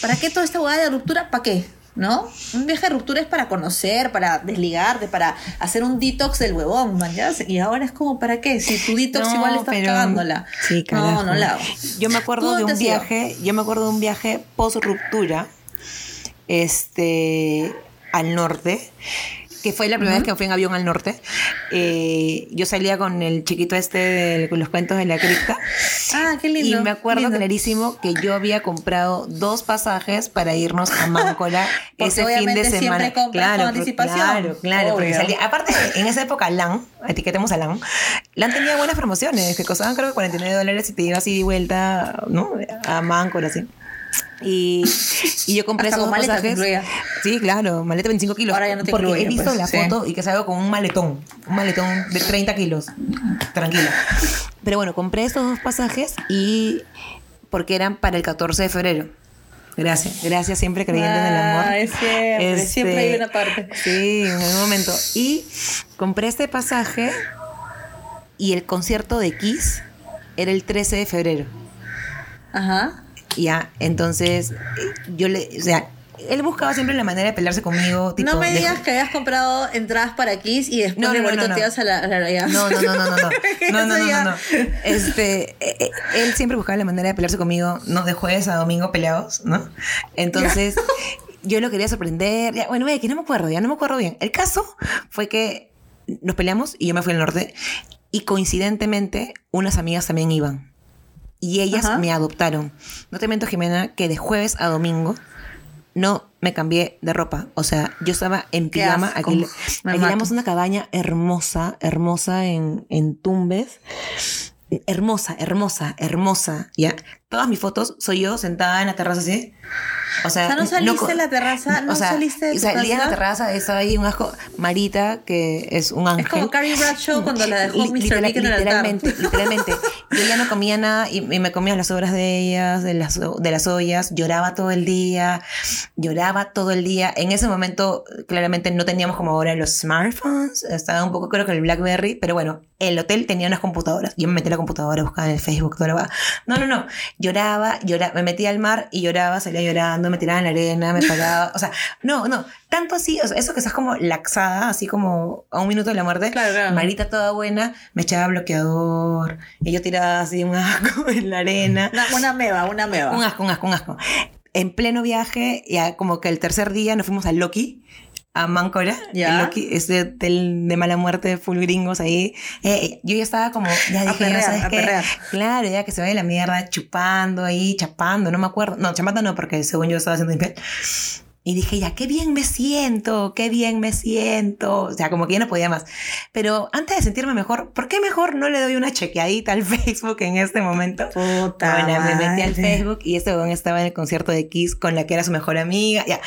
¿Para qué toda esta hueá de ruptura? ¿Para qué? ¿No? Un viaje de ruptura es para conocer, para desligarte, para hacer un detox del huevón, man, ¿ya? Y ahora es como, ¿para qué? Si tu detox No, igual estás pero- cagándola. Sí, No, no la hago. Yo me acuerdo ¿Tú de un viaje, yo me acuerdo de un viaje post ruptura, este, al norte, que fue la primera vez que fui en avión al norte. Eh, yo salía con el chiquito este de con los cuentos de la cripta. Ah, qué lindo. Y me acuerdo lindo. clarísimo que yo había comprado dos pasajes para irnos a Máncola ese fin de semana. compras con anticipación. Claro, claro. porque Obvio. salía- aparte, en esa época, LAN, etiquetemos a LAN, LAN tenía buenas promociones que costaban creo que 49 dólares y te ibas ida y vuelta, ¿no? A Máncola, así. Y, y yo compré Hasta esos con dos maleta te pasajes. Sí, claro, maleta 25 kilos. Ahora ya no te porque incluye, he visto pues, la sí. foto y que salgo con un maletón, un maletón de 30 kilos. Tranquila. Pero bueno, compré estos dos pasajes y porque eran para el 14 de febrero. Gracias, gracias siempre creyendo en el amor. Es siempre, Este, siempre hay una parte. Sí, en algún momento. Y compré este pasaje y el concierto de Kiss era el 13 de febrero. Ajá. Ya, entonces yo le, o sea, él buscaba siempre la manera de pelearse conmigo. Tipo, no me de- digas que habías comprado entradas para Kiss y después No, no, no, no, te no. ibas a la, la- ya. No, no, no, no, no, no. No, no, no. Este, eh, eh, él siempre buscaba la manera de pelearse conmigo, no de jueves a domingo peleados, ¿no? Entonces, yo lo quería sorprender. Ya, bueno, ve que no me acuerdo, ya no me acuerdo bien. El caso fue que nos peleamos y yo me fui al norte y coincidentemente unas amigas también iban. Y ellas Ajá. me adoptaron. No te miento, Jimena, que de jueves a domingo no me cambié de ropa. O sea, yo estaba en pijama. alquilamos una cabaña hermosa, hermosa en, en Tumbes. Hermosa, hermosa, hermosa, ¿ya? Todas mis fotos soy yo sentada en la terraza así. O sea, O sea, no saliste co- de la terraza, no o sea, saliste de tu salí a la terraza, estaba ahí un asco. Marita, que es un ángel. Es como Carrie Bradshaw cuando la dejó Mr. literal- Big en el literalmente, literalmente. Yo ya no comía nada y, y me comía las obras de ellas, de las, de las ollas, lloraba todo el día, lloraba todo el día. En ese momento, claramente no teníamos como ahora los smartphones, estaba un poco creo que el Blackberry, pero bueno, el hotel tenía unas computadoras. Yo me metí a la computadora, buscaba en el Facebook, toda la va. No, no, no. Lloraba, lloraba, me metía al mar y lloraba, salía llorando, me tiraba en la arena, me paraba. O sea, no, no. Tanto así, o sea, eso que estás como laxada, así como a un minuto de la muerte. Claro, claro. Marita toda buena, me echaba bloqueador. Y yo tiraba así un asco en la arena. Una, una meba, una meba. Un asco, un asco, un asco. En pleno viaje, ya como que el tercer día nos fuimos a Loki, a Máncora. Ya. El Loki, ese hotel de mala muerte, full gringos ahí. Eh, yo ya estaba como, ya dije, perrear, sabes qué. Claro, ya que se vaya la mierda, chupando ahí, chapando, no me acuerdo. No, chapando no, porque según yo estaba haciendo infiel. Y dije, ya, qué bien me siento, qué bien me siento. O sea, como que ya no podía más. Pero antes de sentirme mejor, ¿por qué mejor no le doy una chequeadita al Facebook en este momento? Puta Bueno, me metí al madre. Facebook y este weón estaba en el concierto de Kiss con la que era su mejor amiga. Ya.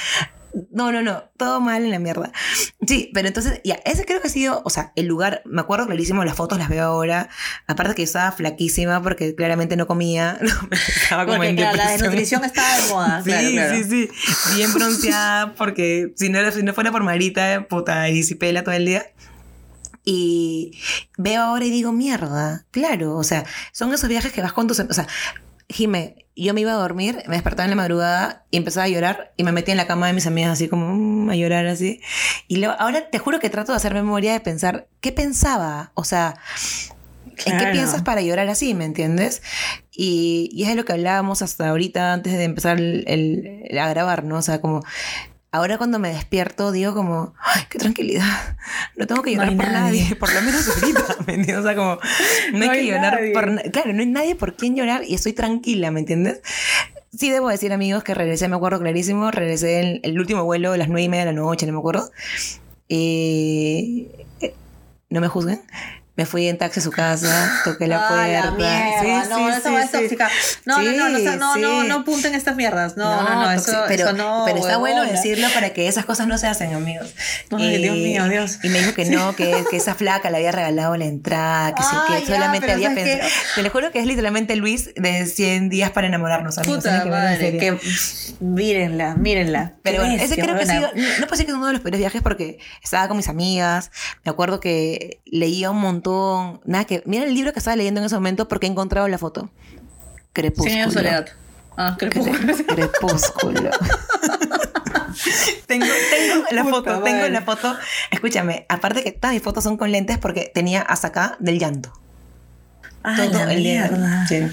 No, no, no, todo mal en la mierda. Sí, pero entonces, ya, ese creo que ha sido, o sea, el lugar, me acuerdo clarísimo, las fotos las veo ahora. Aparte que yo estaba flaquísima porque claramente no comía, no, estaba como Porque en claro, la desnutrición estaba de moda. Sí, claro, claro. sí, sí. Bien bronceada, porque si no, si no fuera por Marita, puta, y si pela todo el día. Y veo ahora y digo, mierda, claro, o sea, son esos viajes que vas con tus... O sea, Jime, yo me iba a dormir, me despertaba en la madrugada y empezaba a llorar y me metía en la cama de mis amigas así como mm, a llorar así. Y luego, ahora te juro que trato de hacer memoria de pensar, ¿qué pensaba? O sea, ¿En qué piensas para llorar así, me entiendes? Y, y es de lo que hablábamos hasta ahorita antes de empezar el, el- el- a grabar, ¿no? O sea, como ahora cuando me despierto digo como, ¡ay, qué tranquilidad! No tengo que llorar por nadie. nadie. por lo menos ahorita, ¿me entiendes? O sea, como, no, hay que llorar por... Claro, no hay nadie por quien llorar y estoy tranquila, ¿me entiendes? Sí debo decir, amigos, que regresé, me acuerdo clarísimo, regresé el, el último vuelo de las nueve y media de la noche, no me acuerdo. Y... eh, No me juzguen. Me fui en taxi a su casa, toqué la Ah, puerta. mierda. Sí, no, sí, esa sí, es sí. tóxica. No, no, no, no, Sí, no, no, no, sí. no apunten estas mierdas. No, no, no, eso, pero, eso no. pero está bueno decirlo para que esas cosas no se hacen, amigos. Ay, Dios mío, Dios. Y me dijo que no, que, que esa flaca le había regalado la entrada, que sí, Ah, que ya, solamente había pensado. Te lo juro que es literalmente Luis de 100 días para enamorarnos, amigos. Puta que madre, que mírenla, mírenla. Pero bueno, ese creo que ha sido, no, puedo decir que es uno de los peores viajes porque estaba con mis amigas, me acuerdo que leía un montón, nada que, mira el libro que estaba leyendo en ese momento porque he encontrado la foto. Crepúsculo. De soledad. Ah, crepúsculo. Cre- Crepúsculo. tengo, tengo la Puta foto, tengo la foto. Escúchame, aparte que todas mis fotos son con lentes porque tenía hasta acá del llanto. Ah, Todo la el mierda. Sí.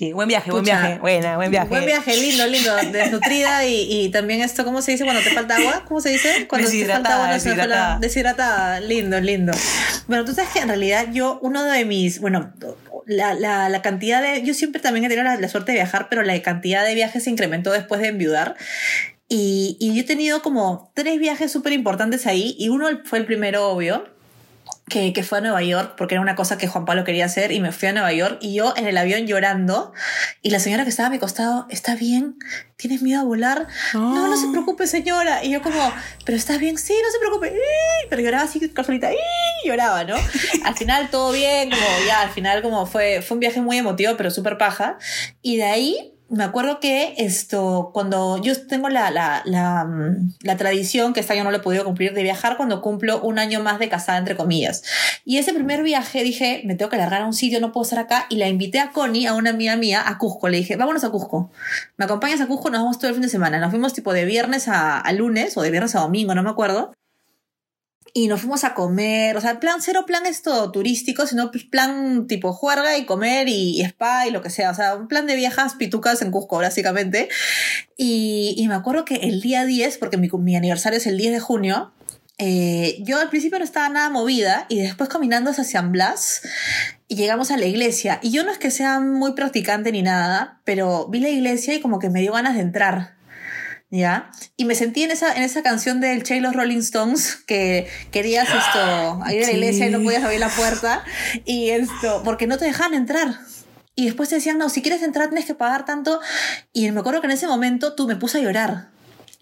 Sí, buen viaje, buen Pucha. viaje. Buena, buen viaje. Buen viaje, lindo, lindo, desnutrida y, y también esto, ¿cómo se dice cuando te falta agua? ¿Cómo se dice? Cuando te falta agua, no deshidratada. deshidratada, lindo, lindo. Bueno, tú sabes que en realidad yo, uno de mis, bueno, la, la, la cantidad de, yo siempre también he tenido la, la suerte de viajar, pero la cantidad de viajes se incrementó después de enviudar. Y, y yo he tenido como tres viajes súper importantes ahí y uno fue el primero, obvio, que, que fue a Nueva York, porque era una cosa que Juan Pablo quería hacer, y me fui a Nueva York, y yo en el avión llorando, y la señora que estaba a mi costado, ¿está bien? ¿Tienes miedo a volar? No, no se preocupe, señora. Y yo como, ¿pero estás bien? Sí, no se preocupe. Pero lloraba así, solita, ¡Ii! lloraba, ¿no? Al final todo bien, como ya, al final como fue, fue un viaje muy emotivo, pero súper paja. Y de ahí me acuerdo que esto, cuando yo tengo la, la, la, mm, la tradición, que este año no lo he podido cumplir, de viajar cuando cumplo un año más de casada, entre comillas. Y ese primer viaje dije, me tengo que largar a un sitio, no puedo estar acá. Y la invité a Connie, a una amiga mía, a Cusco. Le dije, vámonos a Cusco. ¿Me acompañas a Cusco? Nos vamos todo el fin de semana. Nos fuimos tipo de viernes a lunes o de viernes a domingo, no me acuerdo. Y nos fuimos a comer, o sea, plan cero plan esto turístico, sino pues, plan tipo juerga y comer y, y spa y lo que sea. O sea, un plan de viejas pitucas en Cusco, básicamente. Y, y me acuerdo que el día 10, porque mi, mi aniversario es el 10 de junio, eh, yo al principio no estaba nada movida y después caminando hacia San Blas y llegamos a la iglesia. Y yo no es que sea muy practicante ni nada, pero vi la iglesia y como que me dio ganas de entrar. ¿Ya? Y me sentí en esa, en esa canción del Che los Rolling Stones, que querías esto, ir a la iglesia y no podías abrir la puerta, y esto, porque no te dejaban entrar. Y después te decían, no, si quieres entrar tienes que pagar tanto. Y me acuerdo que en ese momento tú me puse a llorar.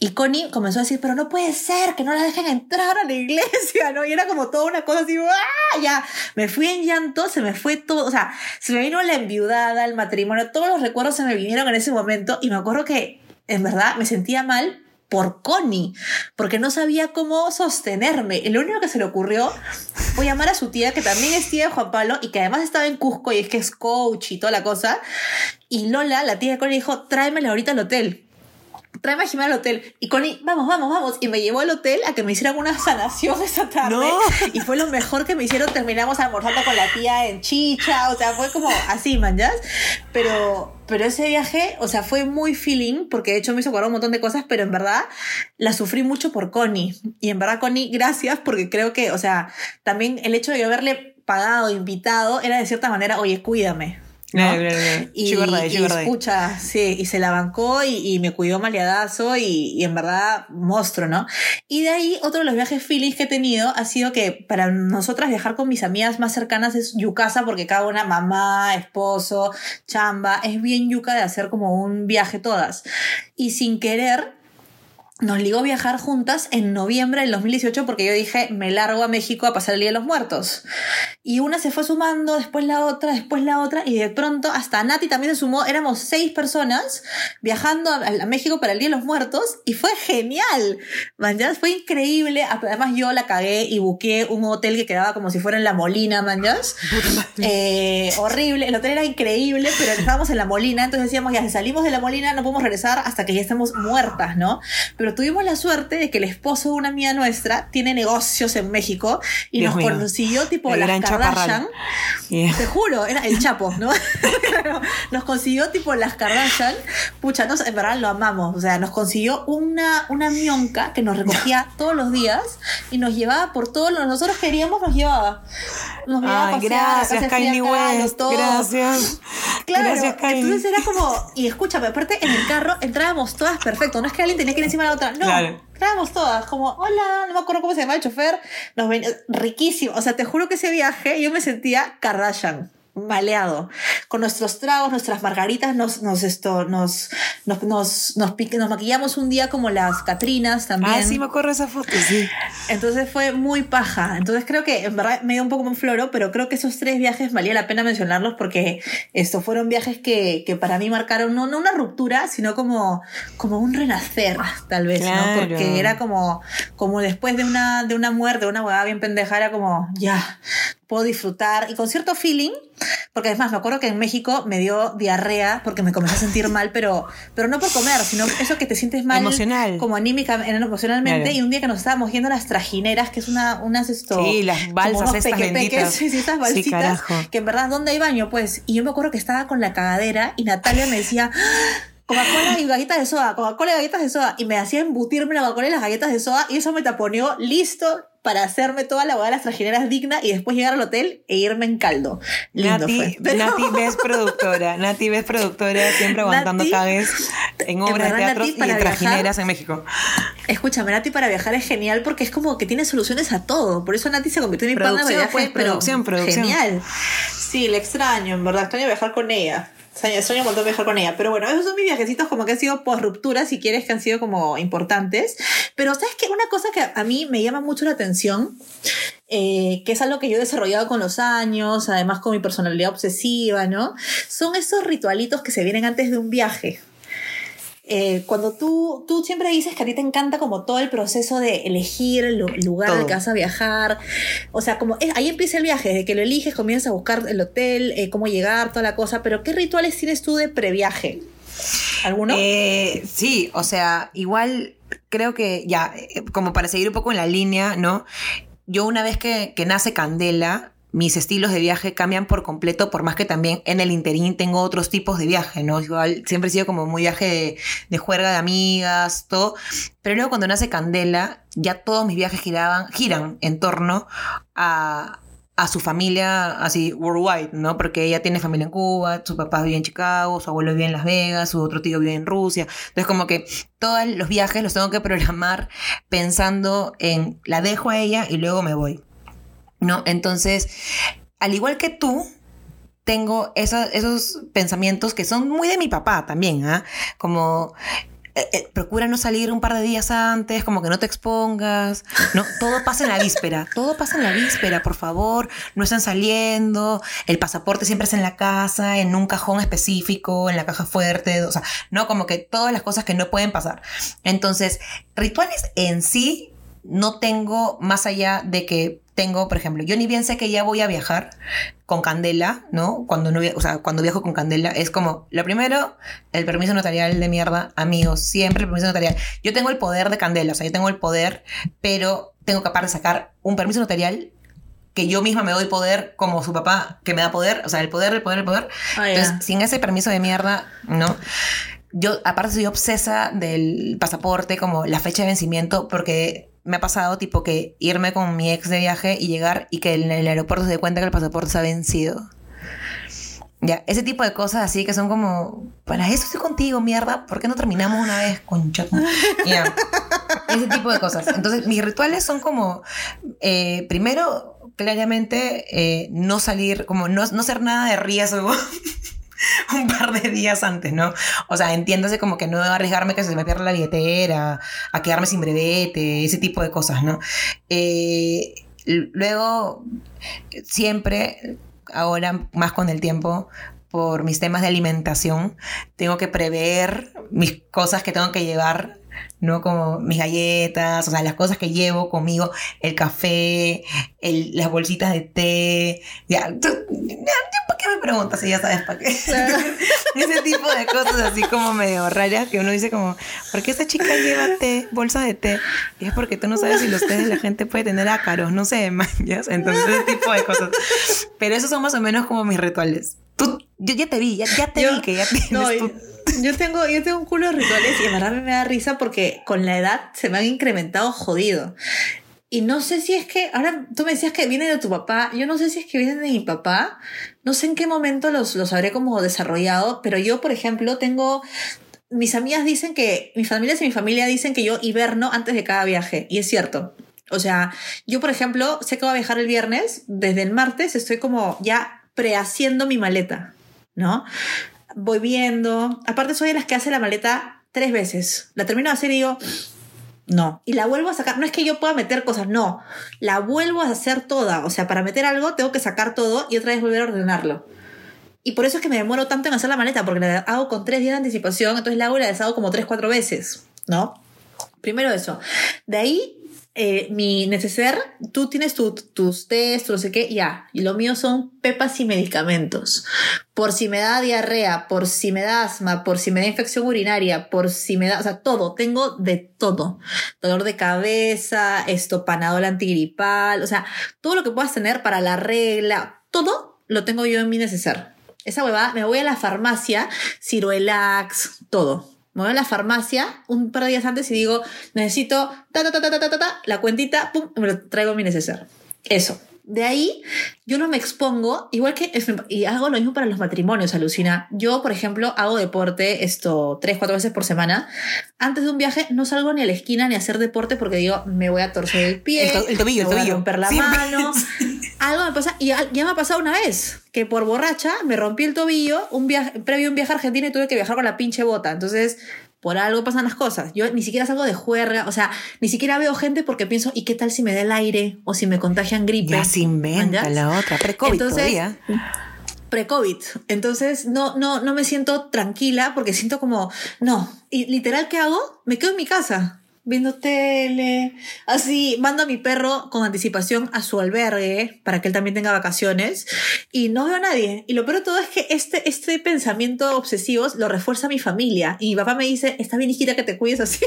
Y Connie comenzó a decir, pero no puede ser que no la dejen entrar a la iglesia, ¿no? Y era como toda una cosa así, ¡ah! Ya, me fui en llanto, se me fue todo, o sea, se me vino la enviudada, el matrimonio, todos los recuerdos se me vinieron en ese momento y me acuerdo que, en verdad, me sentía mal por Connie, porque no sabía cómo sostenerme. Y lo único que se le ocurrió fue llamar a su tía, que también es tía de Juan Pablo y que además estaba en Cusco y es que es coach y toda la cosa. Y Lola, la tía de Connie, dijo, tráemela ahorita al hotel tráeme a Jimena al hotel. Y Connie, vamos, vamos, vamos. Y me llevó al hotel a que me hicieran una sanación esa tarde. Y fue lo mejor que me hicieron. Terminamos almorzando con la tía en chicha. O sea, fue como así, man, ¿ya? Pero, pero ese viaje, o sea, fue muy feeling, porque de hecho me hizo acordar un montón de cosas, pero en verdad la sufrí mucho por Connie. Y en verdad, Connie, gracias, porque creo que, o sea, también el hecho de haberle pagado, invitado, era de cierta manera, oye, cuídame. Claro. Y, y escucha, sí, y se la bancó y, me cuidó maleadazo y, y, en verdad monstruo, ¿no? Y de ahí otro de los viajes feelings que he tenido ha sido que para nosotras viajar con mis amigas más cercanas es yucasa porque cada una mamá, esposo, chamba, es bien yuca de hacer como un viaje todas. Y sin querer nos ligó viajar juntas en noviembre del 2018 porque yo dije, me largo a México a pasar el Día de los Muertos. Y una se fue sumando, después la otra, después la otra, y de pronto hasta Nati también se sumó, éramos seis personas viajando a, México para el Día de los Muertos, y fue genial, manjas, fue increíble. Además yo la cagué y busqué un hotel que quedaba como si fuera en La Molina, manjas. Eh, horrible, el hotel era increíble, pero estábamos en La Molina, entonces decíamos, ya si salimos de La Molina no podemos regresar hasta que ya estemos muertas, ¿no? Pero pero tuvimos la suerte de que el esposo de una amiga nuestra tiene negocios en México y nos consiguió tipo la las Kardashian. Te juro, era el Chapo, ¿no? nos consiguió tipo las Kardashian. Pucha, en verdad lo amamos. O sea, nos consiguió una, una mionca que nos recogía todos los días y nos llevaba por todo lo que nosotros queríamos, nos llevaba. Nos llevaba Ay, gracias, Kylie West. Gracias. Claro, gracias, entonces era como, y escúchame, aparte en el carro entrábamos todas perfecto. No es que alguien tenía que ir encima de la no, claro. todas, como, hola, no me acuerdo cómo se llama el chofer, nos venía, riquísimo. O sea, te juro que ese viaje yo me sentía Kardashian maleado. Con nuestros tragos, nuestras margaritas, nos, nos, esto, nos, nos, nos, nos, nos, maquillamos un día como las Catrinas también. Ah, sí, me acuerdo esa foto, sí. Entonces fue muy paja. Entonces creo que, en verdad, me dio un poco un floro, pero creo que esos tres viajes valía la pena mencionarlos porque estos fueron viajes que, que para mí marcaron no, no, una ruptura, sino como, como un renacer, tal vez, ¿no? Porque era como, como después de una, de una muerte, una huevada bien pendeja, era como, ya, puedo disfrutar y con cierto feeling, porque además me acuerdo que en México me dio diarrea porque me comencé a sentir mal, pero, pero no por comer, sino eso que te sientes mal Emocional. como anímica, emocionalmente. Y un día que nos estábamos yendo las trajineras, que es una, unas esto. Sí, las balsas estas benditas. Sí, sí, estas balsitas. que en verdad, ¿dónde hay baño? Pues, y yo me acuerdo que estaba con la cagadera y Natalia me decía, Coca-Cola y galletas de soda, Coca-Cola y galletas de soda. Y me hacía embutirme la Coca-Cola y las galletas de soda y eso me taponeó listo para hacerme toda la boda de las trajineras digna y después llegar al hotel e irme en caldo. Nati, Nati ves productora, Nati ves productora, siempre aguantando cagues en obras de teatro y trajineras en México. Escúchame, Nati para viajar es genial porque es como que tiene soluciones a todo. Por eso Nati se convirtió en mi pana de viajes, pues, producción, producción. Genial. Sí, le extraño, en verdad, extraño viajar con ella. Sueño montón viajar con ella. Pero bueno, esos son mis viajecitos como que han sido por ruptura, si quieres, que han sido como importantes. Pero sabes que una cosa que a mí me llama mucho la atención, eh, que es algo que yo he desarrollado con los años, además con mi personalidad obsesiva, ¿no? Son esos ritualitos que se vienen antes de un viaje. Eh, cuando tú, tú siempre dices que a ti te encanta como todo el proceso de elegir el lugar al que vas a viajar, o sea, como ahí empieza el viaje, desde que lo eliges comienzas a buscar el hotel, eh, cómo llegar, toda la cosa, pero ¿qué rituales tienes tú de previaje? ¿Alguno? Eh, sí, o sea, igual creo que ya, como para seguir un poco en la línea, ¿no? Yo una vez que, que nace Candela, mis estilos de viaje cambian por completo, por más que también en el interín tengo otros tipos de viaje, ¿no? Igual siempre he sido como muy viaje de, de juerga de amigas, todo. Pero luego cuando nace Candela, ya todos mis viajes giraban, giran en torno a, a su familia así worldwide, ¿no? Porque ella tiene familia en Cuba, su papá vive en Chicago, su abuelo vive en Las Vegas, su otro tío vive en Rusia. Entonces como que todos los viajes los tengo que programar pensando en la dejo a ella y luego me voy, ¿no? Entonces, al igual que tú, tengo esa- esos pensamientos que son muy de mi papá también, ¿ah? Como eh, eh, procura no salir un par de días antes, como que no te expongas, ¿no? Todo pasa en la víspera, todo pasa en la víspera, por favor, no estén saliendo, el pasaporte siempre es en la casa, en un cajón específico, en la caja fuerte, o sea, no, como que todas las cosas que no pueden pasar. Entonces, rituales en sí no tengo más allá de que tengo, por ejemplo, yo ni bien sé que ya voy a viajar con Candela, ¿no? Cuando no, o sea, cuando viajo con Candela es como, lo primero, el permiso notarial de mierda, amigos, siempre el permiso notarial. Yo tengo el poder de Candela, o sea, yo tengo el poder, pero tengo capaz de sacar un permiso notarial que yo misma me doy poder como su papá que me da poder, o sea, el poder, el poder, el poder. Ah, ya. Entonces, sin ese permiso de mierda, ¿no? Yo, aparte, soy obsesa del pasaporte, como la fecha de vencimiento, porque me ha pasado, tipo, que irme con mi ex de viaje y llegar y que en el aeropuerto se dé cuenta que el pasaporte se ha vencido. Ya, ese tipo de cosas así que son como, para eso estoy contigo, mierda, ¿por qué no terminamos una vez, concha? tu-?" Ya, ese tipo de cosas. Entonces, mis rituales son como, eh, primero, claramente, eh, no salir, como no, no hacer nada de riesgo un par de días antes, ¿no? O sea, entiéndase como que no arriesgarme que se me pierda la billetera, a quedarme sin brevete, ese tipo de cosas, ¿no? Eh, luego, siempre, ahora más con el tiempo, por mis temas de alimentación, tengo que prever mis cosas que tengo que llevar, ¿no? Como mis galletas, o sea, las cosas que llevo conmigo, el café, el- las bolsitas de té, ya, tú- ya, ¿para qué me preguntas si ya sabes para qué? Ese tipo de cosas así como medio raras que uno dice como, ¿por qué esta chica lleva té, bolsa de té? Y es porque tú no sabes si los de la gente puede tener ácaros, no sé, manjas. Entonces, ese tipo de cosas. Pero esos son más o menos como mis rituales. Tú, yo ya te vi, ya, ya te Yo- vi que ya tienes No, tu- yo, tengo, yo tengo un culo de rituales y en verdad me da risa porque con la edad se me han incrementado jodido. Y no sé si es que, ahora tú me decías que viene de tu papá, yo no sé si es que vienen de mi papá, no sé en qué momento los, los habré como desarrollado, pero yo, por ejemplo, tengo, mis amigas dicen que, mis familias y mi familia dicen que yo hiberno antes de cada viaje, y es cierto. O sea, yo, por ejemplo, sé que voy a viajar el viernes, desde el martes estoy como ya prehaciendo mi maleta, ¿no? Voy viendo. Aparte, soy de las que hace la maleta tres veces. La termino de hacer y digo, no. Y la vuelvo a sacar. No es que yo pueda meter cosas, no. La vuelvo a hacer toda. O sea, para meter algo tengo que sacar todo y otra vez volver a ordenarlo. Y por eso es que me demoro tanto en hacer la maleta, porque la hago con tres días de anticipación, entonces la hago y la deshago como tres, cuatro veces, ¿no? Primero eso. De ahí, eh, mi neceser, tú tienes tu- tus test, tu no sé qué, ya. Y lo mío son pepas y medicamentos. Por si me da diarrea, por si me da asma, por si me da infección urinaria, por si me da, o sea, todo. Tengo de todo. Dolor de cabeza, esto, panadol antigripal, o sea, todo lo que puedas tener para la regla, todo lo tengo yo en mi neceser. Esa huevada, me voy a la farmacia, Ciruelax, todo me voy a la farmacia un par de días antes y digo, necesito ta, ta, ta, ta, ta, ta, ta la cuentita, pum, me lo traigo a mi neceser. Eso. De ahí, yo no me expongo, igual que, y hago lo mismo para los matrimonios, alucina. Yo, por ejemplo, hago deporte esto tres, cuatro veces por semana. Antes de un viaje no salgo ni a la esquina ni a hacer deporte porque digo, me voy a torcer el pie, El to- el tobillo, me el voy a tobillo. romper la Siempre. mano. Algo me pasa, y ya me ha pasado una vez, que por borracha me rompí el tobillo, un viaje, previo a un viaje a Argentina y tuve que viajar con la pinche bota. Entonces, por algo pasan las cosas. Yo ni siquiera salgo de juerga, o sea, ni siquiera veo gente porque pienso, ¿y qué tal si me da el aire o si me contagian gripe? Ya se inventa la otra. Pre-COVID todavía. Pre-COVID. Entonces, no, no, no me siento tranquila porque siento como, no. Y literal, ¿qué hago? Me quedo en mi casa viendo tele, así, mando a mi perro con anticipación a su albergue para que él también tenga vacaciones y no veo a nadie. Y lo peor de todo es que este, este pensamiento obsesivo lo refuerza mi familia y mi papá me dice, está bien hijita que te cuides así,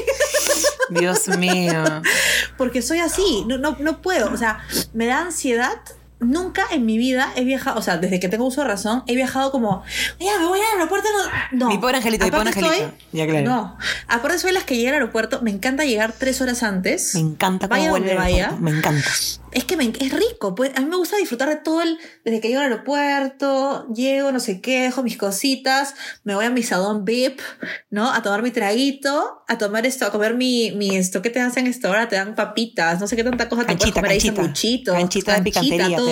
Dios mío. porque soy así, no, no, no puedo, o sea, me da ansiedad nunca en mi vida he viajado, o sea, desde que tengo uso de razón, he viajado como, ya, me voy al aeropuerto. No, no. Mi pobre angelito, mi pobre Aparte angelito. soy- Ya, claro. No. Aparte soy las que llegan al aeropuerto, me encanta llegar tres horas antes. Me encanta cómo Vaya huele donde vaya. Me encanta. Es que me, es rico, pues a mí me gusta disfrutar de todo el, desde que llego al aeropuerto, llego, no sé qué, dejo mis cositas, me voy a mi salón VIP, ¿no? A tomar mi traguito, a tomar esto, a comer mi, mi esto, ¿qué te hacen esto ahora? Te dan papitas, no sé qué tanta cosa te puedes Canchita, comer ahí, canchita. sanguchito, Canchita de picantería todo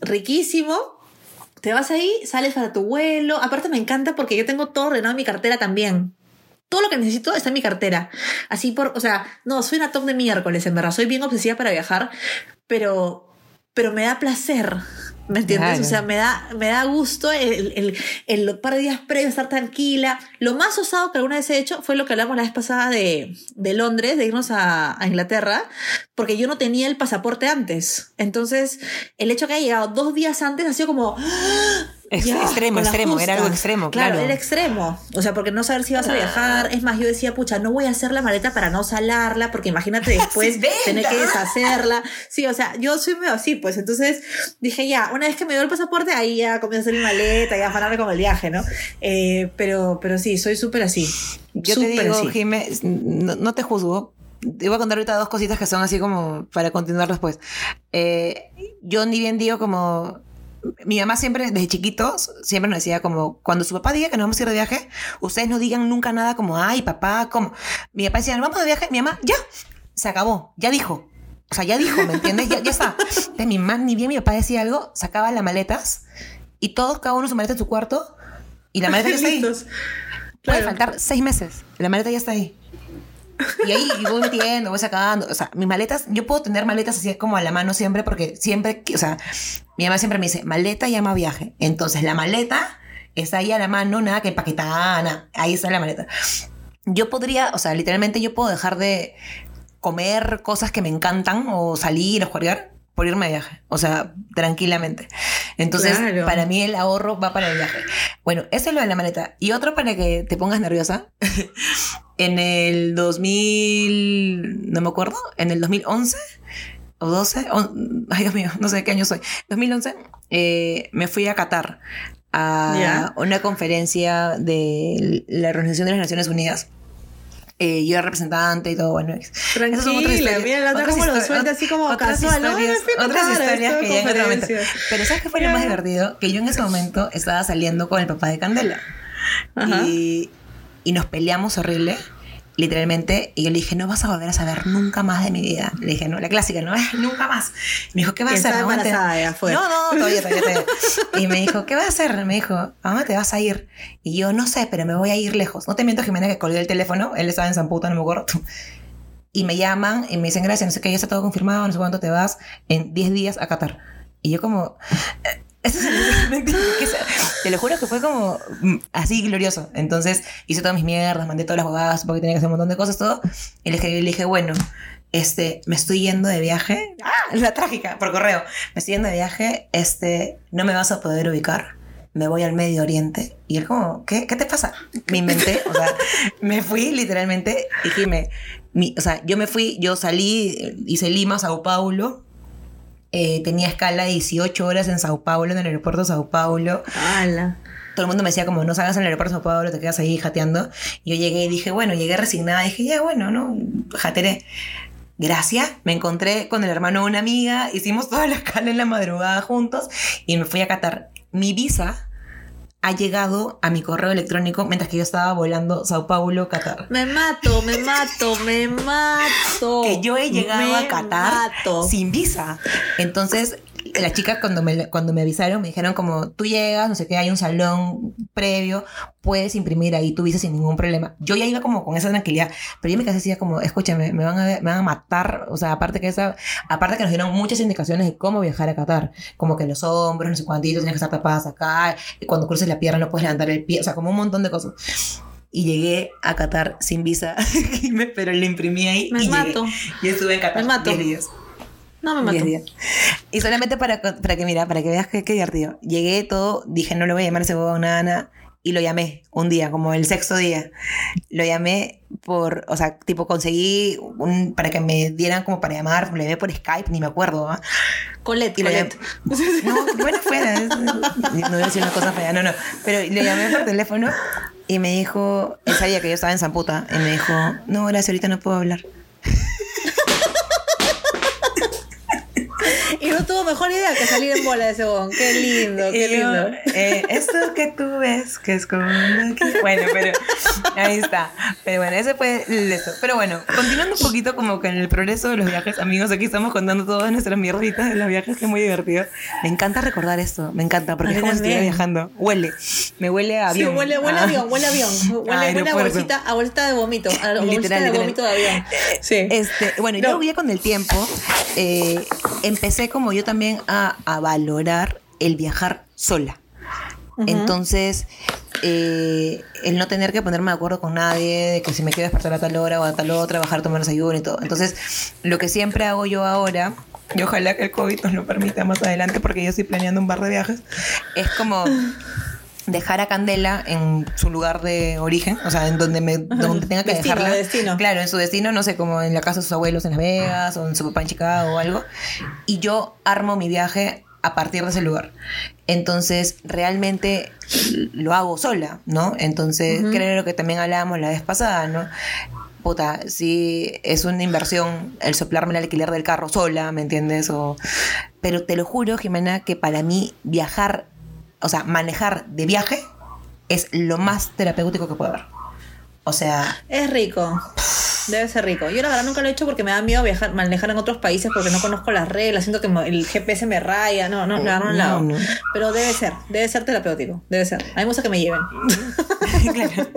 riquísimo. Te vas ahí, sales para tu vuelo. Aparte me encanta porque yo tengo todo ordenado en mi cartera también. Todo lo que necesito está en mi cartera. Así por, o sea, no, soy una top de miércoles, en verdad. Soy bien obsesiva para viajar, pero, pero me da placer. ¿Me entiendes? Claro. O sea, me da, me da gusto el, el, el par de días previos estar tranquila. Lo más osado que alguna vez he hecho fue lo que hablamos la vez pasada de, de Londres, de irnos a, a Inglaterra, porque yo no tenía el pasaporte antes. Entonces, el hecho que haya llegado dos días antes ha sido como. ¡ah! Ex- Ya, extremo, extremo, era algo justa. extremo, claro. era extremo. O sea, porque no saber si vas a viajar. Es más, yo decía, pucha, no voy a hacer la maleta para no salarla, porque imagínate después tener que deshacerla. Sí, o sea, yo soy medio así, pues. Entonces dije, ya, una vez que me dio el pasaporte, ahí ya comienzo a hacer mi maleta, ya a afanarme con el viaje, ¿no? Eh, pero, pero sí, soy súper así. Yo te Súper digo, así. Jimé, no, no te juzgo. Te voy a contar ahorita dos cositas que son así como para continuar después. Eh, yo ni bien digo como... Mi mamá siempre, desde chiquitos, siempre nos decía como, cuando su papá diga que nos vamos a ir de viaje, ustedes no digan nunca nada como, ay, papá, como... Mi papá decía, ¿nos vamos de viaje? Mi mamá, ya, se acabó, ya dijo. O sea, ya dijo, ¿me entiendes? Ya, ya está. Entonces, mi mamá, ni bien mi papá decía algo, sacaba las maletas y todos, cada uno su maleta en su cuarto y la maleta ya está ahí. Listos. Puede Claro. faltar seis meses. La maleta ya está ahí. Y ahí voy metiendo, voy sacando. O sea, mis maletas, yo puedo tener maletas así como a la mano siempre, porque siempre, o sea, mi mamá siempre me dice, maleta llama viaje. Entonces, la maleta está ahí a la mano, nada que empaquetada, nada. Ahí está la maleta. Yo podría, o sea, literalmente yo puedo dejar de comer cosas que me encantan o salir o jugar por irme de viaje. O sea, tranquilamente. Entonces, Claro. para mí el ahorro va para el viaje. Bueno, eso es lo de la maleta. Y otro para que te pongas nerviosa. en el 2000, no me acuerdo, en el 2011 o 12, o- ay Dios mío, no sé de qué año soy. 2011, eh, me fui a Qatar a una conferencia de la Organización de las Naciones Unidas. Eh, yo era representante y todo, bueno. Tranquila, mira la otra como lo suelta así como otras casual. ¿no? historias- a otras historias que ya en otro momento. Pero ¿sabes qué fue lo más divertido? Que yo en ese momento estaba saliendo con el papá de Candela. Ajá. Y, y nos peleamos horrible, literalmente. Y yo le dije, no vas a volver a saber nunca más de mi vida. Le dije, no, la clásica, no, "Ay, nunca más. Me dijo, ¿qué vas a hacer? mamá? Te- embarazada, ya fue. No, no, todavía, todavía, todavía. Y me dijo, ¿qué vas a hacer? Me dijo, ¿a dónde te vas a ir? Y yo, no sé, pero me voy a ir lejos. No te miento, Jimena, que colgué el teléfono. Él estaba en San Puto, no me acuerdo. Y me llaman y me dicen, gracias, no sé qué, ya está todo confirmado, no sé cuánto te vas en 10 días a Qatar. Y yo como... eh, Ese es el... que Te lo juro que fue como mm, así glorioso. Entonces hice todas mis mierdas, mandé todas las bobadas porque tenía que hacer un montón de cosas, todo. Y le dije, le dije bueno, este, me estoy yendo de viaje. Ah, la trágica, por correo. Me estoy yendo de viaje, este, no me vas a poder ubicar. Me voy al Medio Oriente. Y él como, ¿qué, ¿qué te pasa? Me inventé, o sea, me fui literalmente dije, mi, o sea, yo me fui, yo salí, hice Lima, Sao Paulo. Eh, tenía escala de 18 horas en Sao Paulo, en el aeropuerto de Sao Paulo. Ala. Todo el mundo me decía como, no salgas en el aeropuerto de Sao Paulo, te quedas ahí jateando. Y yo llegué y dije, bueno, llegué resignada. Dije, ya, bueno, no, jateré. Gracias, me encontré con el hermano de una amiga, hicimos toda la escala en la madrugada juntos y me fui a Qatar. Mi visa ha llegado a mi correo electrónico mientras que yo estaba volando Sao Paulo, Qatar. Me mato, me mato, me mato. que yo he llegado Me a Qatar mato. sin visa. Entonces, las chicas cuando me, cuando me avisaron me dijeron como, tú llegas, no sé qué, hay un salón previo, puedes imprimir ahí tu visa sin ningún problema. Yo ya iba como con esa tranquilidad, pero yo me quedé así como, escúchame, me van a, me van a matar, o sea, aparte que esa, aparte que nos dieron muchas indicaciones de cómo viajar a Qatar, como que los hombros, no sé cuántitos, tienes que estar tapadas acá, y cuando cruces la pierna no puedes levantar el pie, o sea, como un montón de cosas. Y llegué a Qatar sin visa, pero le imprimí ahí Me y llegué. mato. Y estuve en Qatar Me mato. 10 días. No me mato. 10 días. Y solamente para, para que, mira, para que veas que qué divertido. Llegué todo, dije, no le voy a llamar ese huevo a Nana. y lo llamé un día, como el sexto día. Lo llamé por, o sea, tipo conseguí un, para que me dieran como para llamar, le llamé por Skype, ni me acuerdo. ¿ah? Colette, Y lo Colette. No, bueno, fuera. es- no voy a decir una cosa fea, no, no. Pero le llamé por teléfono y me dijo, él sabía que yo estaba en Zamputa, y me dijo, no, gracias, ahorita no puedo hablar. Y no tuvo mejor idea que salir en bola de ese bon. Qué lindo, qué Y yo, lindo. eh, esto que tú ves, que es como aquí. Bueno, pero ahí está. Pero bueno, ese fue el esto. Pero bueno, continuando un poquito como que en el progreso de los viajes, amigos, aquí estamos contando todas nuestras mierditas de los viajes, que es muy divertido. Me encanta recordar esto, me encanta, porque es como si estuviera viajando. Huele, me huele a Sí, avión. huele, huele a Ah. avión, huele a avión. Huele, huele a bolsita, a bolsita de vómito. A bolsita Literal, de vómito de avión. Sí. Este, bueno, No. yo ya con el tiempo eh, empecé como yo también a, a valorar el viajar sola. Entonces, eh, el no tener que ponerme de acuerdo con nadie, de que si me quiero despertar a tal hora o a tal otra, bajar, tomar desayuno y todo. Entonces, lo que siempre hago yo ahora, y ojalá que el COVID nos lo permita más adelante, porque yo estoy planeando un par de viajes, es como dejar a Candela en su lugar de origen, o sea, en donde me donde tenga que Destino, dejarla. destino. Claro, en su destino, no sé, como en la casa de sus abuelos en Las Vegas o en su papá en Chicago o algo. Y yo armo mi viaje a partir de ese lugar. Entonces, realmente lo hago sola, ¿no? Entonces, creo que también hablábamos la vez pasada, ¿no? Puta, sí, es una inversión el soplarme el alquiler del carro sola, ¿me entiendes? O, pero te lo juro, Jimena, que para mí viajar, o sea, manejar de viaje es lo más terapéutico que puede haber. O sea, Es rico. Debe ser rico. Yo la verdad nunca lo he hecho porque me da miedo viajar, manejar en otros países porque no conozco las reglas, siento que el GPS me raya, no, no, no, no, No, no. Pero debe ser, debe ser terapéutico, debe ser. A mí me gusta que me lleven. claro.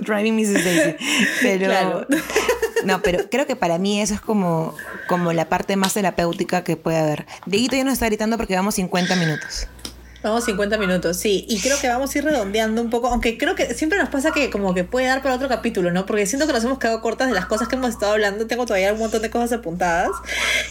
Driving Mrs. Daisy. Pero. Claro. No, pero creo que para mí eso es como, como la parte más terapéutica que puede haber. Dieguito ya nos está gritando porque vamos 50 minutos. Vamos 50 minutos, sí. Y creo que vamos a ir redondeando un poco, aunque creo que siempre nos pasa que como que puede dar para otro capítulo, ¿no? Porque siento que nos hemos quedado cortas de las cosas que hemos estado hablando. Tengo todavía un montón de cosas apuntadas.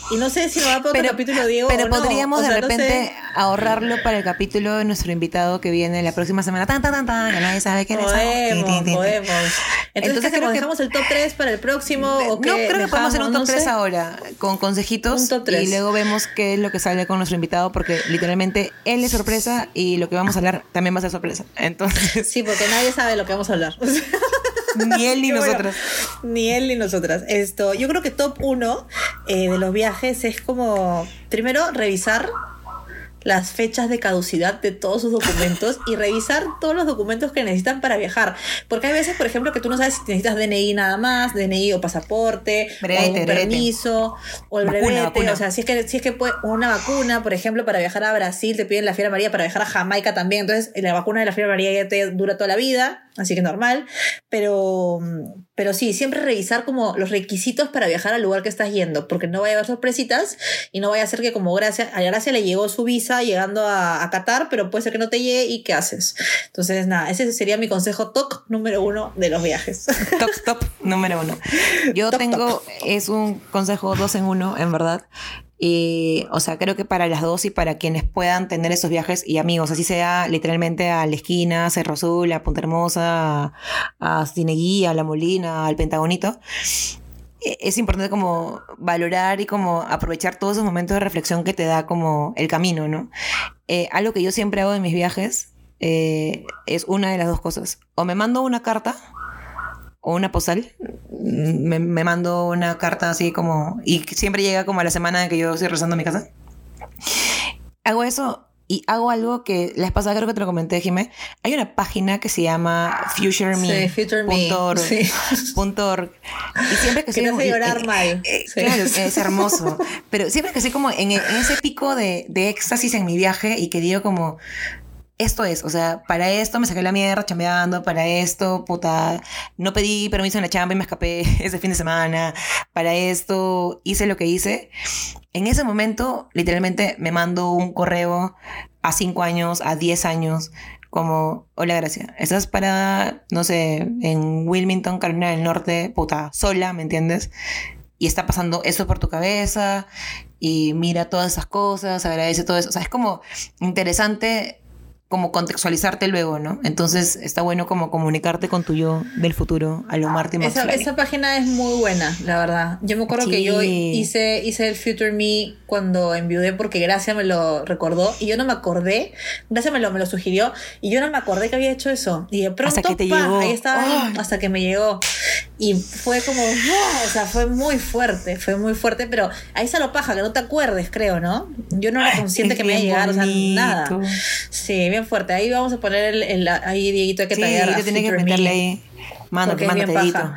Y no sé si nos va para otro capítulo, Diego. pero o no. podríamos O sea, de no sé. Ahorrarlo para el capítulo de nuestro invitado que viene la próxima semana. Tan, tan, tan, tan. Ya nadie sabe quién es. Podemos, Tin, tin, tin. podemos. Entonces, Entonces ¿qué creo que- ¿Dejamos el top 3 para el próximo? ¿O No, creo que podemos hacer un top no 3 sé. ahora, con consejitos. Un top tres. Y luego vemos qué es lo que sale con nuestro invitado, porque literalmente él es sorpresa y lo que vamos a hablar también va a ser sorpresa. Entonces, Sí, porque nadie sabe lo que vamos a hablar. ni él ni bueno. nosotros. Ni él ni nosotras. Esto, yo creo que top 1 de los viajes es como, primero, revisar las fechas de caducidad de todos sus documentos y revisar todos los documentos que necesitan para viajar. Porque hay veces, por ejemplo, que tú no sabes si necesitas DNI nada más, DNI o pasaporte, Brevete, o un brevete. permiso, o el Vacuna, brevete. vacuna. O sea, si es que, si es que puede- una vacuna, por ejemplo, para viajar a Brasil, te piden la fiebre amarilla para viajar a Jamaica también. Entonces, la vacuna de la fiebre amarilla ya te dura toda la vida, así que normal. Pero, pero sí, siempre revisar como los requisitos para viajar al lugar que estás yendo, porque no vaya a haber sorpresitas y no vaya a ser que como Gracia, a Gracia le llegó su visa llegando a, a Qatar, pero puede ser que no te llegue y ¿qué haces? Entonces, nada, ese sería mi consejo TOC número uno de los viajes. Top, top, número uno. Yo Top, tengo, es un consejo dos en uno, en verdad. Y, o sea, creo que para las dos y para quienes puedan tener esos viajes y amigos, así sea literalmente a la esquina, a Cerro Azul, a Punta Hermosa, a, Cineguía, a La Molina, al Pentagonito, e- es importante como valorar y como aprovechar todos esos momentos de reflexión que te da como el camino, ¿no? Eh, algo que yo siempre hago en mis viajes eh, es una de las dos cosas. O me mando una carta o una postal. Mm, Me, me mando una carta así como... Y siempre llega como a la semana que yo estoy rezando en mi casa. Hago eso y hago algo que la pasada creo que te lo comenté, Jimé. Hay una página que se llama futureme. Sí, Future Me, punto org, sí. Y siempre que, Que estoy te como- hace llorar eh, mal. eh, Sí. Claro, es hermoso. Pero siempre que estoy como en, en ese pico de, de éxtasis en mi viaje y que digo como, esto es, o sea, para esto me saqué la mierda chambeando, para esto, puta, no pedí permiso en la chamba y me escapé ese fin de semana, para esto hice lo que hice. En ese momento, literalmente, me mando un correo a 5 años, a 10 años, como, hola, Gracia, estás parada, no sé, en Wilmington, Carolina del Norte, puta, sola, ¿me entiendes? Y está pasando eso por tu cabeza y mira todas esas cosas, agradece todo eso. O sea, es como interesante como contextualizarte luego, ¿no? Entonces está bueno como comunicarte con tu yo del futuro a lo Marty Esa, esa página es muy buena, la verdad. Yo me acuerdo que yo hice, hice el Future Me cuando enviudé porque Gracia me lo recordó y yo no me acordé. Gracia me lo, me lo sugirió y yo no me acordé que había hecho eso. Y de pronto, Hasta que te ¡pam! llegó. ahí estaba, Ay. hasta que me llegó. Y fue como, ¡wow! o sea, fue muy fuerte, fue muy fuerte, pero ahí está lo paja, que no te acuerdes, creo, ¿no? Yo no era consciente que me iba a llegar, o sea, nada. Sí, bien fuerte. Ahí vamos a poner el, el- ahí, Dieguito, hay que Sí, te tienes que meterle Me. ahí. Mándate, Porque es bien mándate, paja.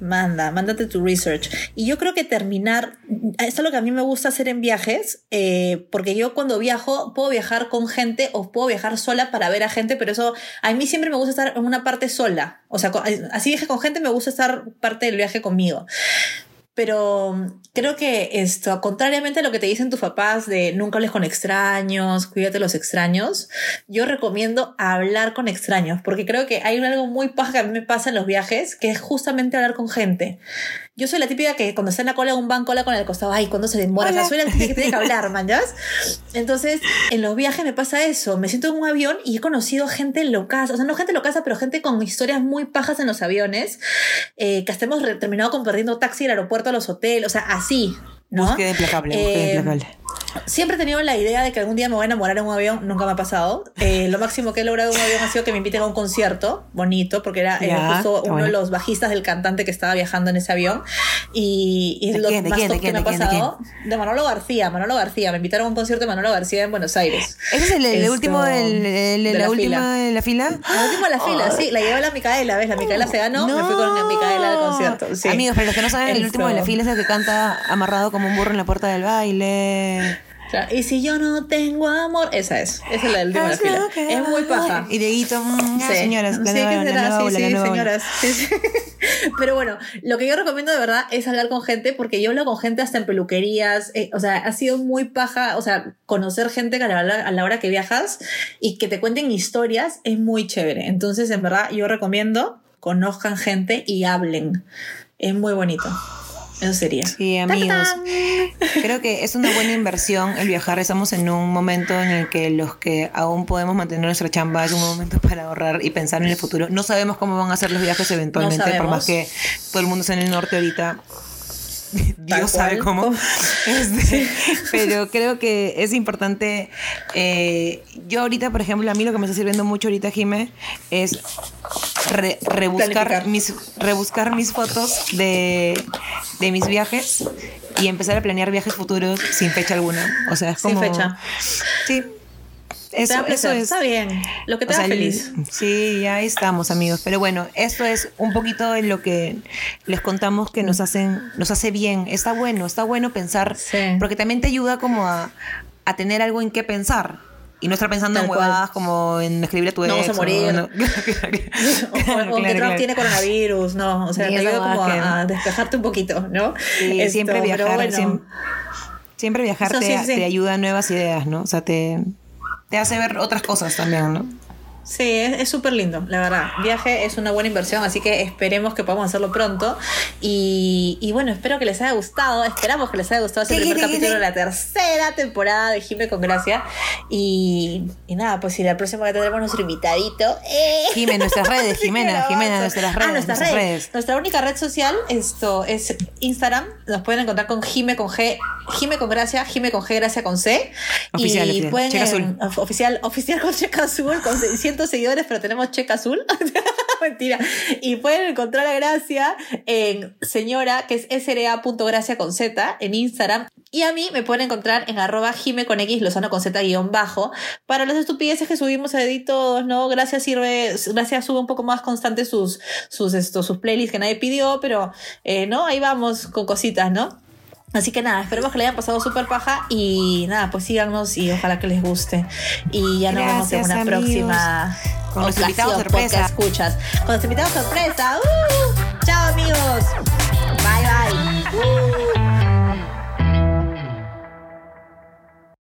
Manda, mándate tu research. Y yo creo que terminar, eso es lo que a mí me gusta hacer en viajes, eh, porque yo cuando viajo puedo viajar con gente o puedo viajar sola para ver a gente, pero eso a mí siempre me gusta estar en una parte sola. O sea, co- así viaje con gente, me gusta estar parte del viaje conmigo. Pero mm, creo que esto, contrariamente a lo que te dicen tus papás de nunca hables con extraños, cuídate de los extraños, yo recomiendo hablar con extraños, porque creo que hay algo muy paja que a mí me pasa en los viajes, que es justamente hablar con gente. Yo soy la típica que cuando está en la cola de un banco, habla con el costado, ay, cuando se demora, Hola. soy la típica que tiene que hablar, manjas. Entonces, en los viajes me pasa eso, me siento en un avión y he conocido gente locasa, o sea, no gente locasa, pero gente con historias muy pajas en los aviones, eh, que hasta hemos terminado compartiendo taxi del aeropuerto a los hoteles, o sea, así. ¿no? Búsqueda implacable, búsqueda Eh, implacable. Siempre he tenido la idea de que algún día me voy a enamorar en un avión, nunca me ha pasado. Eh, lo máximo que he logrado en un avión ha sido que me inviten a un concierto bonito, porque era, era Ya, justo está uno de los bajistas del cantante que estaba viajando en ese avión. Y, y ¿De es lo quién, más quién, top de que me ha pasado. De Manolo García, Manolo García. Me invitaron a un concierto de Manolo García en Buenos Aires. ¿Ese es el, el Esto, último, el, el- de la, la última fila. de la fila? La última de la fila, sí, la llevó la Micaela, ¿ves? La Micaela se ganó, me fui con la Micaela al concierto. Sí. Amigos, para los que no saben, el último de la fila es el que canta amarrado como un burro en la puerta del baile. Claro, Y si yo no tengo amor, esa es, esa es la última de la fila. Es muy paja. Y Dieguito, mm, ya, Sí. señoras, la Sí, nueva, ¿qué la será? nueva Sí, sí, la nueva ola. señoras. Sí, sí. Pero bueno, lo que yo recomiendo de verdad es hablar con gente, porque yo hablo con gente hasta en peluquerías, eh, o sea, ha sido muy paja, o sea, conocer gente que a la, hora- a la hora que viajas y que te cuenten historias es muy chévere. Entonces, en verdad, yo recomiendo conozcan gente y hablen. Es muy bonito. Eso sería. Sí, ¡Tan, amigos. Creo que es una buena inversión el viajar. Estamos en un momento en el que los que aún podemos mantener nuestra chamba es un momento para ahorrar y pensar en el futuro. No sabemos cómo van a ser los viajes eventualmente, por más que todo el mundo está en el norte ahorita. Dios sabe cómo. Este, pero creo que es importante. eh, yo ahorita, por ejemplo, a mí lo que me está sirviendo mucho ahorita, Jime, es re- rebuscar Planificar. mis, rebuscar mis fotos de, de mis viajes y empezar a planear viajes futuros sin fecha alguna. O sea, es Sin como. fecha. Sí. Te Eso, da eso placer, es. Está bien. Lo que te el- feliz. Sí, ya estamos, amigos. Pero bueno, esto es un poquito de lo que les contamos que nos hacen, nos hace bien. Está bueno, está bueno pensar, Sí. porque también te ayuda como a, a tener algo en qué pensar. Y no estar pensando Tal en cual. huevadas como en escribir a tu No ex. vamos a morir. no. O, o- o que Trump tiene coronavirus, ¿no? O sea, te ayuda como que- a, despejarte un poquito, ¿no? Sí, Esto, siempre viajar, bueno. siempre, siempre sí, sí. te ayuda a nuevas ideas, ¿no? O sea, te, te hace ver otras cosas también, ¿no? Sí, es súper lindo, la verdad. Viaje es una buena inversión, así que esperemos que podamos hacerlo pronto. Y, y bueno, espero que les haya gustado. Esperamos que les haya gustado este Sí, primer sí, capítulo sí. de la tercera temporada de Jime con Gracia. Y, y nada, pues si la próxima que tendremos nuestro invitadito. ¡eh! Jime, nuestras redes, Jimena, grabamos. Jimena, nuestras redes, Ah, nuestras nuestras redes. redes. Nuestra única red social esto es Instagram. Nos pueden encontrar con Jime con G, Jime con Gracia, Jime con G, Gracia con C. Oficial, y oficial. pueden Checa en- azul. oficial, oficial con checa azul, con 600 seguidores, pero tenemos checa azul. Mentira. Y pueden encontrar a Gracia en señora, que es sra.gracia con Z, en Instagram. Y a mí me pueden encontrar en arroba jime con x lozano con z guion bajo. Para las estupideces que subimos a todos, ¿no? Gracias sirve, gracias sube un poco más constante sus, sus, esto, sus playlists que nadie pidió, pero, eh, ¿no? Ahí vamos con cositas, ¿no? Así que nada, esperemos que le hayan pasado súper paja y nada, pues síganos y ojalá que les guste. Y ya nos vemos en una amigos. próxima Con ocasión, sorpresa. escuchas. Con invitado sorpresa. ¡Uh! Chao amigos. Bye bye. ¡Uh!